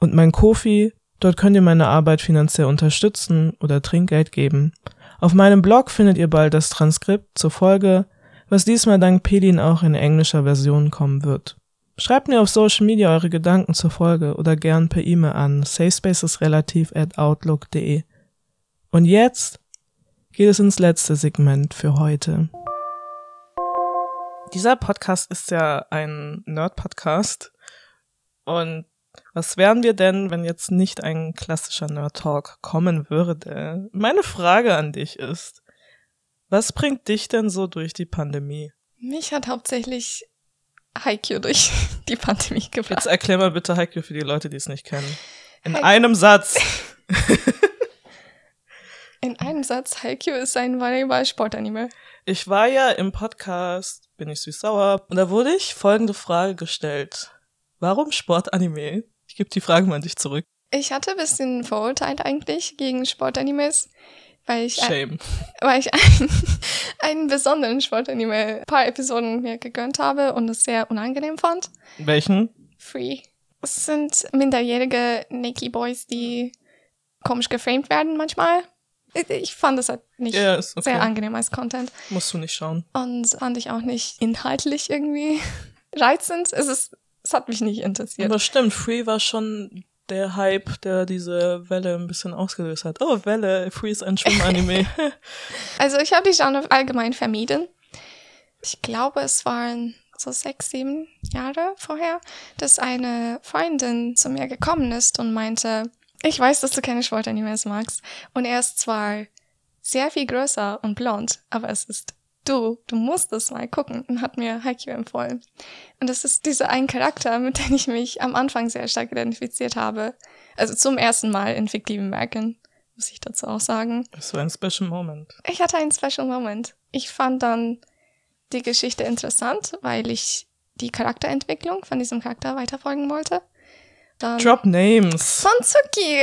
und mein Kofi, dort könnt ihr meine Arbeit finanziell unterstützen oder Trinkgeld geben. Auf meinem Blog findet ihr bald das Transkript zur Folge, was diesmal dank Pedin auch in englischer Version kommen wird. Schreibt mir auf Social Media eure Gedanken zur Folge oder gern per E-Mail an safespacesrelativ at outlook.de. Und jetzt geht es ins letzte Segment für heute. Dieser Podcast ist ja ein Nerd-Podcast und was wären wir denn, wenn jetzt nicht ein klassischer Nerd Talk kommen würde? Meine Frage an dich ist, was bringt dich denn so durch die Pandemie? Mich hat hauptsächlich Haikyuu durch die Pandemie gebracht. Jetzt erklär mal bitte Haikyuu für die Leute, die es nicht kennen. In Haikyuu. einem Satz. In einem Satz, Haikyuu ist ein Volleyball-Sportanime. Ich war ja im Podcast, bin ich süß-sauer, und da wurde ich folgende Frage gestellt. Warum Sportanime? Ich gebe die Frage mal an dich zurück. Ich hatte ein bisschen Vorurteile eigentlich gegen Sportanimes, weil ich. Ein, weil ich einen, einen besonderen Sportanime ein paar Episoden mir gegönnt habe und es sehr unangenehm fand. Welchen? Free. Es sind minderjährige Nikki Boys, die komisch geframed werden manchmal. Ich fand es halt nicht ja, okay. sehr angenehm als Content. Musst du nicht schauen. Und fand ich auch nicht inhaltlich irgendwie reizend. Es ist es hat mich nicht interessiert. Aber stimmt, Free war schon der Hype, der diese Welle ein bisschen ausgelöst hat. Oh, Welle, Free ist ein Schwimmanime. also ich habe die Genre allgemein vermieden. Ich glaube, es waren so sechs, sieben Jahre vorher, dass eine Freundin zu mir gekommen ist und meinte, ich weiß, dass du keine Sportanimes magst. Und er ist zwar sehr viel größer und blond, aber es ist du, du musst es mal gucken und hat mir Haikyuu empfohlen. Und das ist dieser ein Charakter, mit dem ich mich am Anfang sehr stark identifiziert habe. Also zum ersten Mal in fiktiven Werken, muss ich dazu auch sagen. Das war ein Special Moment. Ich hatte einen Special Moment. Ich fand dann die Geschichte interessant, weil ich die Charakterentwicklung von diesem Charakter weiterfolgen wollte. Dann Drop Names. Von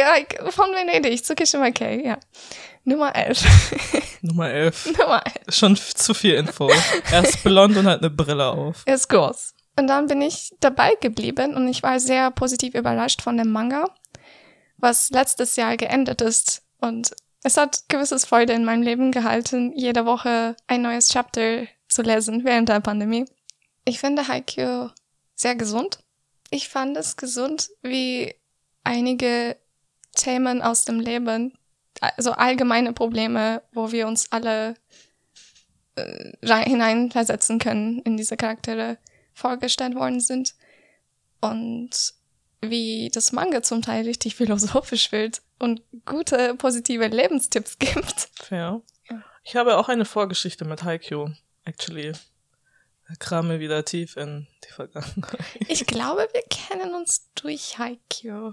like, von Venedig, Tsuki Shimake, ja. Nummer 11. Nummer 11. Nummer 11. Schon zu viel Info. Er ist blond und hat eine Brille auf. Er ist groß. Und dann bin ich dabei geblieben und ich war sehr positiv überrascht von dem Manga, was letztes Jahr geendet ist. Und es hat gewisses Freude in meinem Leben gehalten, jede Woche ein neues Chapter zu lesen während der Pandemie. Ich finde Haikyuu sehr gesund. Ich fand es gesund, wie einige Themen aus dem Leben also allgemeine Probleme, wo wir uns alle äh, hineinversetzen können in diese Charaktere vorgestellt worden sind. Und wie das Manga zum Teil richtig philosophisch wird und gute, positive Lebenstipps gibt. Fair. Ich habe auch eine Vorgeschichte mit Haikyuu, actually. Krame wieder tief in die Vergangenheit. Ich glaube, wir kennen uns durch Haikyuu.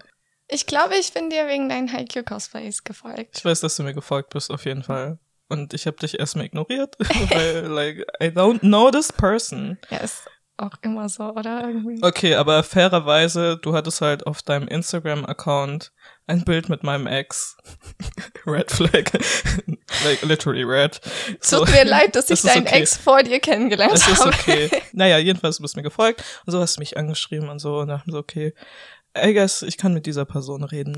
Ich glaube, ich bin dir wegen deinen Haikyuu-Cosplays gefolgt. Ich weiß, dass du mir gefolgt bist, auf jeden Fall. Und ich habe dich erstmal ignoriert, weil, like, I don't know this person. Ja, ist auch immer so, oder? Irgendwie. Okay, aber fairerweise, du hattest halt auf deinem Instagram-Account ein Bild mit meinem Ex. red Flag. like, literally red. So, Tut mir leid, dass ich deinen okay. Ex vor dir kennengelernt habe. Das ist okay. Naja, jedenfalls, du bist mir gefolgt und so hast du mich angeschrieben und so und dachte so, okay, I guess, ich kann mit dieser Person reden.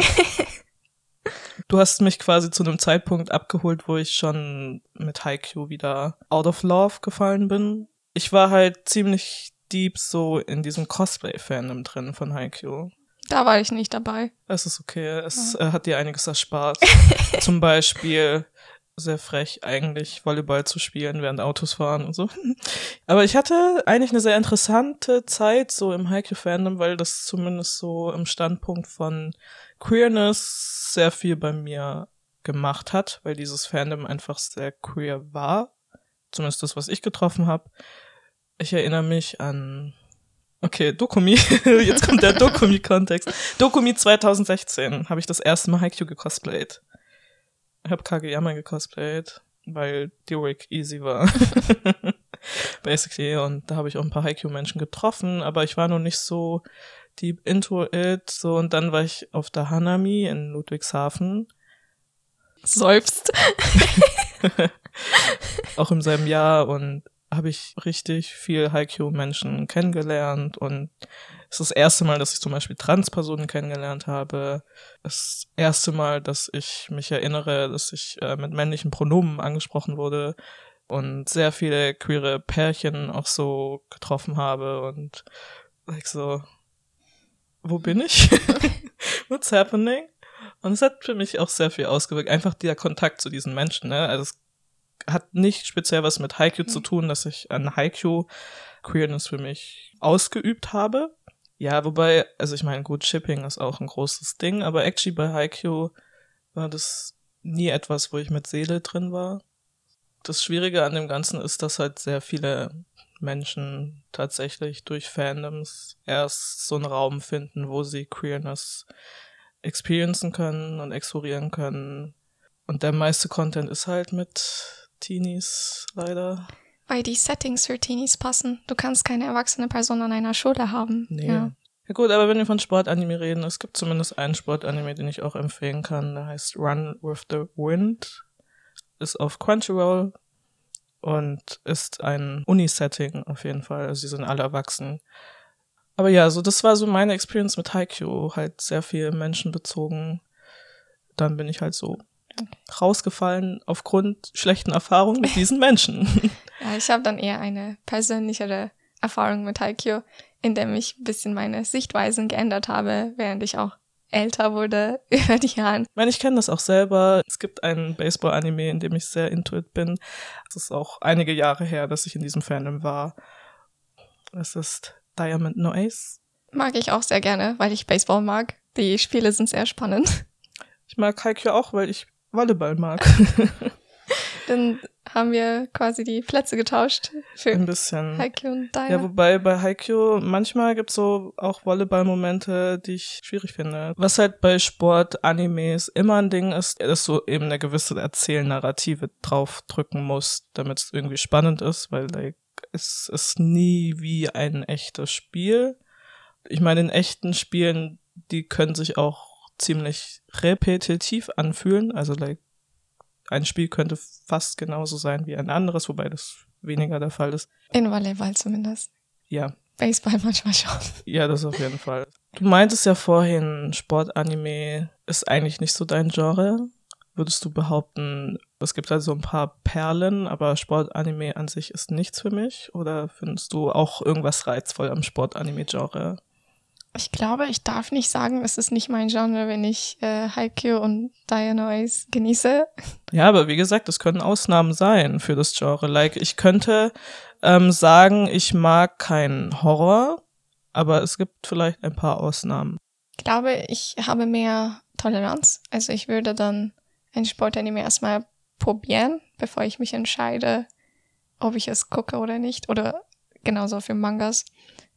du hast mich quasi zu einem Zeitpunkt abgeholt, wo ich schon mit Haikyuu wieder out of love gefallen bin. Ich war halt ziemlich deep so in diesem Cosplay-Fandom drin von Haikyuu. Da war ich nicht dabei. Es ist okay, es ja. Äh, hat dir einiges erspart. Zum Beispiel sehr frech, eigentlich Volleyball zu spielen, während Autos fahren und so. Aber ich hatte eigentlich eine sehr interessante Zeit so im Haikyuu-Fandom, weil das zumindest so im Standpunkt von Queerness sehr viel bei mir gemacht hat, weil dieses Fandom einfach sehr queer war. Zumindest das, was ich getroffen habe. Ich erinnere mich an Okay, Dokumi. Jetzt kommt der Dokumi-Kontext. Dokumi 2016 habe ich das erste Mal Haikyuu gecosplayt. Ich habe Kageyama gecosplayt, weil Derek easy war. Basically. Und da habe ich auch ein paar Haikyuu-Menschen getroffen, aber ich war noch nicht so deep into it. So, und dann war ich auf der Hanami in Ludwigshafen. Seufzt. auch im selben Jahr und habe ich richtig viel Haikyuu-Menschen kennengelernt und es ist das erste Mal, dass ich zum Beispiel Transpersonen kennengelernt habe. Das erste Mal, dass ich mich erinnere, dass ich äh, mit männlichen Pronomen angesprochen wurde und sehr viele queere Pärchen auch so getroffen habe und like so, wo bin ich? What's happening? Und es hat für mich auch sehr viel ausgewirkt. Einfach der Kontakt zu diesen Menschen, ne? Also es hat nicht speziell was mit Haikyuu zu tun, dass ich an Haikyuu Queerness für mich ausgeübt habe. Ja, wobei, also ich meine, gut, Shipping ist auch ein großes Ding, aber actually bei Haikyuu war das nie etwas, wo ich mit Seele drin war. Das Schwierige an dem Ganzen ist, dass halt sehr viele Menschen tatsächlich durch Fandoms erst so einen Raum finden, wo sie Queerness experiencen können und explorieren können. Und der meiste Content ist halt mit Teenies leider. Weil die Settings für Teenies passen. Du kannst keine erwachsene Person an einer Schule haben. Nee. Ja. Ja gut, aber wenn wir von Sportanime reden, es gibt zumindest einen Sportanime, den ich auch empfehlen kann. Der heißt Run with the Wind. Ist auf Crunchyroll und ist ein Uni-Setting auf jeden Fall. Also sie sind alle erwachsen. Aber ja, so das war so meine Experience mit Haikyuu, halt sehr viel menschenbezogen. Dann bin ich halt so rausgefallen aufgrund schlechten Erfahrungen mit diesen Menschen. Ja, ich habe dann eher eine persönlichere Erfahrung mit Haikyuu, in dem ich ein bisschen meine Sichtweisen geändert habe, während ich auch älter wurde über die Jahre. Ich meine, ich kenne das auch selber. Es gibt einen Baseball-Anime, in dem ich sehr into it bin. Es ist auch einige Jahre her, dass ich in diesem Fandom war. Es ist Diamond No Ace. Mag ich auch sehr gerne, weil ich Baseball mag. Die Spiele sind sehr spannend. Ich mag Haikyuu auch, weil ich Volleyball mag. Dann haben wir quasi die Plätze getauscht für Ein bisschen. Haikyuu und Daya. Ja, wobei bei Haikyuu manchmal gibt's so auch Volleyball-Momente, die ich schwierig finde. Was halt bei Sport-Animes immer ein Ding ist, dass du eben eine gewisse Erzählnarrative draufdrücken musst, damit es irgendwie spannend ist, weil like, es ist nie wie ein echtes Spiel. Ich meine, in echten Spielen, die können sich auch ziemlich repetitiv anfühlen. Also like, ein Spiel könnte fast genauso sein wie ein anderes, wobei das weniger der Fall ist. In Volleyball zumindest. Ja, Baseball manchmal schon. ja, das auf jeden Fall. Du meintest ja vorhin, Sportanime ist eigentlich nicht so dein Genre. Würdest du behaupten, es gibt halt so ein paar Perlen, aber Sportanime an sich ist nichts für mich? Oder findest du auch irgendwas reizvoll am Sportanime-Genre? Ich glaube, ich darf nicht sagen, es ist nicht mein Genre, wenn ich äh, Haikyuu und Dianoise genieße. Ja, aber wie gesagt, es können Ausnahmen sein für das Genre. Like, ich könnte ähm, sagen, ich mag keinen Horror, aber es gibt vielleicht ein paar Ausnahmen. Ich glaube, ich habe mehr Toleranz. Also ich würde dann ein Sportanime erstmal probieren, bevor ich mich entscheide, ob ich es gucke oder nicht. Oder genauso für Mangas.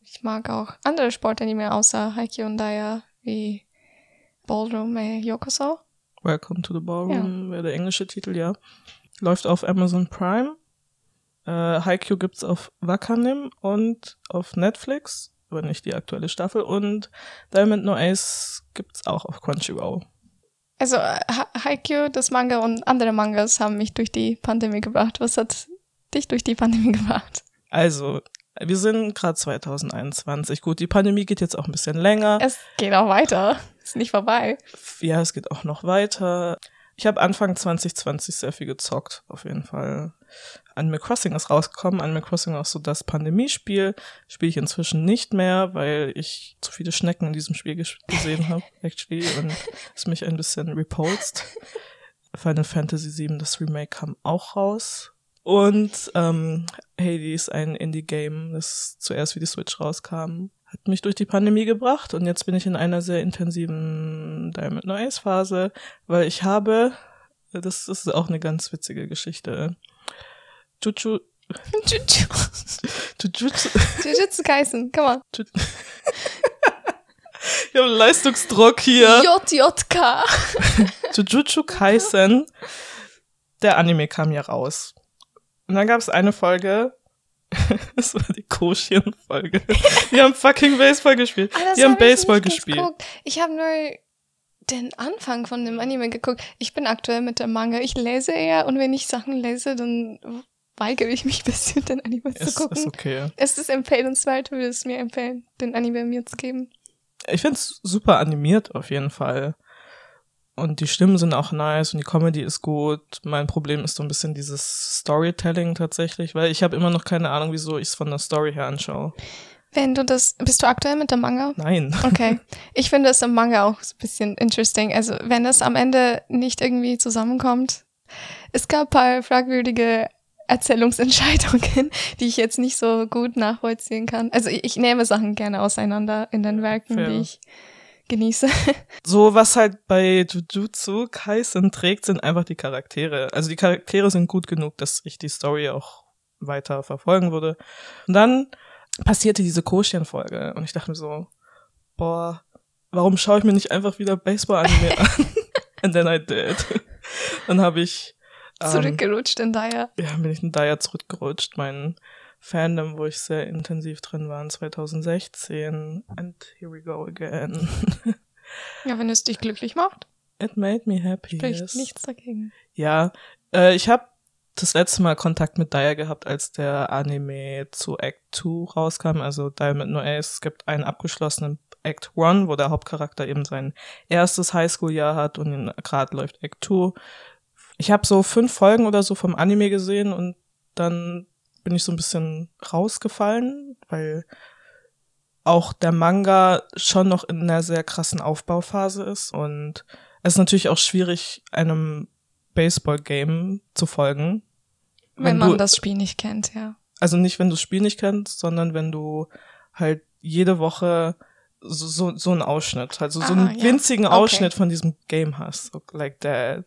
Ich mag auch andere Sportanime außer Haikyuu und Daya wie Ballroom äh, Yokoso. Welcome to the Ballroom wäre der englische Titel, ja. Läuft auf Amazon Prime. Äh, Haikyuu gibt's auf Wakanim und auf Netflix, aber nicht die aktuelle Staffel. Und Diamond No Ace gibt's auch auf Crunchyroll. Also äh, Ha- Haikyuu, das Manga und andere Mangas haben mich durch die Pandemie gebracht. Was hat dich durch die Pandemie gebracht? Also, wir sind gerade 2021. Gut, die Pandemie geht jetzt auch ein bisschen länger. Es geht auch weiter. Ist nicht vorbei. Ja, es geht auch noch weiter. Ich habe Anfang 2020 sehr viel gezockt, auf jeden Fall. Animal Crossing ist rausgekommen. Animal Crossing ist auch so das Pandemiespiel. Spiele ich inzwischen nicht mehr, weil ich zu viele Schnecken in diesem Spiel ges gesehen habe, actually, und es mich ein bisschen repulst. Final Fantasy VII, das Remake, kam auch raus. Und ähm, Hades, ein Indie-Game, das zuerst wie die Switch rauskam, hat mich durch die Pandemie gebracht und jetzt bin ich in einer sehr intensiven Diamond No Ace Phase, weil ich habe, das, das ist auch eine ganz witzige Geschichte. Juju, Jujutsu. Jujutsu. Jujutsu Kaisen, come on. Ich habe Leistungsdruck hier. JJK. Jujutsu Kaisen. Der Anime kam ja raus. Und dann gab es eine Folge, das war die Koshien-Folge. Die haben fucking Baseball gespielt. Ah, die haben hab ich Baseball nicht gespielt. geguckt. Ich habe nur den Anfang von dem Anime geguckt. Ich bin aktuell mit dem Manga. Ich lese eher und wenn ich Sachen lese, dann weigere ich mich ein bisschen, den Anime Ist, zu gucken. ist okay. Es ist empfehlenswert, würde es mir empfehlen, den Anime mir zu geben. Ich find's super animiert auf jeden Fall. Und die Stimmen sind auch nice und die Comedy ist gut. Mein Problem ist so ein bisschen dieses Storytelling tatsächlich, weil ich habe immer noch keine Ahnung, wieso ich es von der Story her anschaue. Wenn du das, bist du aktuell mit dem Manga? Nein. Okay. Ich finde das im Manga auch so ein bisschen interesting. Also, wenn das am Ende nicht irgendwie zusammenkommt. Es gab ein paar fragwürdige Erzählungsentscheidungen, die ich jetzt nicht so gut nachvollziehen kann. Also, ich, ich nehme Sachen gerne auseinander in den Werken, Fair. die ich genieße. So, was halt bei Jujutsu Kaisen trägt, sind einfach die Charaktere. Also die Charaktere sind gut genug, dass ich die Story auch weiter verfolgen würde. Und dann passierte diese Koshien-Folge und ich dachte mir so, boah, warum schaue ich mir nicht einfach wieder Baseball-Anime an? And then I did. Dann habe ich ähm, Zurückgerutscht in Daya. ja, bin ich in Daya zurückgerutscht. Mein Fandom, wo ich sehr intensiv drin war, in 2016. And here we go again. Ja, wenn es dich glücklich macht, It made me happy. spricht yes. nichts dagegen. Ja, äh, ich habe das letzte Mal Kontakt mit Daya gehabt, als der Anime zu Act 2 rauskam, also mit No Ace. Es gibt einen abgeschlossenen Act 1, wo der Hauptcharakter eben sein erstes Highschool-Jahr hat und gerade läuft Act 2. Ich habe so fünf Folgen oder so vom Anime gesehen und dann bin ich so ein bisschen rausgefallen, weil auch der Manga schon noch in einer sehr krassen Aufbauphase ist und es ist natürlich auch schwierig, einem Baseball-Game zu folgen. Wenn, Wenn man du- das Spiel nicht kennt, ja. Also nicht, wenn du das Spiel nicht kennst, sondern wenn du halt jede Woche so, so, so einen Ausschnitt, also so Ah, einen ja. winzigen Okay. Ausschnitt von diesem Game hast, so like that.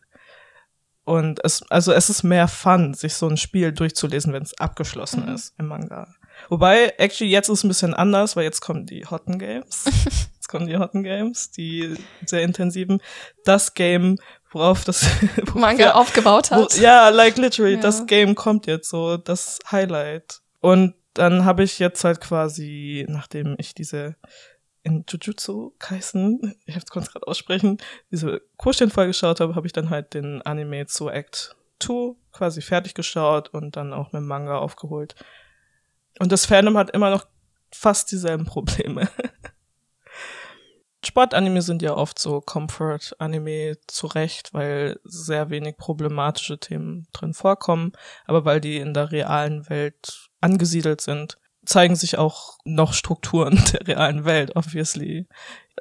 Und es, also es ist mehr Fun, sich so ein Spiel durchzulesen, wenn es abgeschlossen Mhm. ist im Manga. Wobei, actually, jetzt ist es ein bisschen anders, weil jetzt kommen die Hotten Games. jetzt kommen die Hotten Games, die sehr intensiven. Das Game, worauf das Manga aufgebaut wo, hat. ja, like literally, Ja. das Game kommt jetzt so, das Highlight. Und dann habe ich jetzt halt quasi, nachdem ich diese in Jujutsu Kaisen, ich hab's kurz gerade aussprechen, diese Kurschen-Folge geschaut habe, habe ich dann halt den Anime zu Act 2 quasi fertig geschaut und dann auch mit dem Manga aufgeholt. Und das Fandom hat immer noch fast dieselben Probleme. Sportanime sind ja oft so Comfort-Anime zu Recht, weil sehr wenig problematische Themen drin vorkommen, aber weil die in der realen Welt angesiedelt sind, zeigen sich auch noch Strukturen der realen Welt, obviously.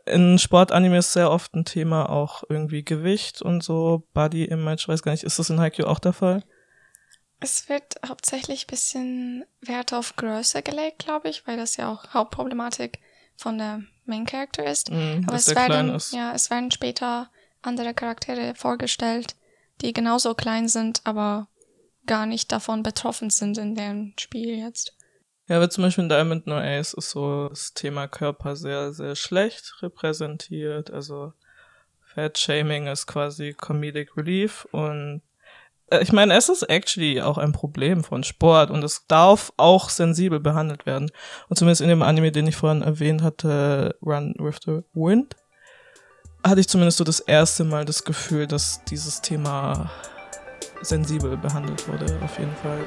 In Sportanime ist sehr oft ein Thema auch irgendwie Gewicht und so, Body Image, weiß gar nicht, ist das in Haikyuu auch der Fall? Es wird hauptsächlich bisschen Wert auf Größe gelegt, glaube ich, weil das ja auch Hauptproblematik von der Main Character ist. Mhm, Aber es werden, ja, es werden später andere Charaktere vorgestellt, die genauso klein sind, aber gar nicht davon betroffen sind in deren Spiel jetzt. Ja, aber zum Beispiel in Diamond No Ace ist so das Thema Körper sehr, sehr schlecht repräsentiert. Also Fat Shaming ist quasi Comedic Relief und äh, ich meine, es ist actually auch ein Problem von Sport und es darf auch sensibel behandelt werden. Und zumindest in dem Anime, den ich vorhin erwähnt hatte, Run with the Wind, hatte ich zumindest so das erste Mal das Gefühl, dass dieses Thema sensibel behandelt wurde, auf jeden Fall.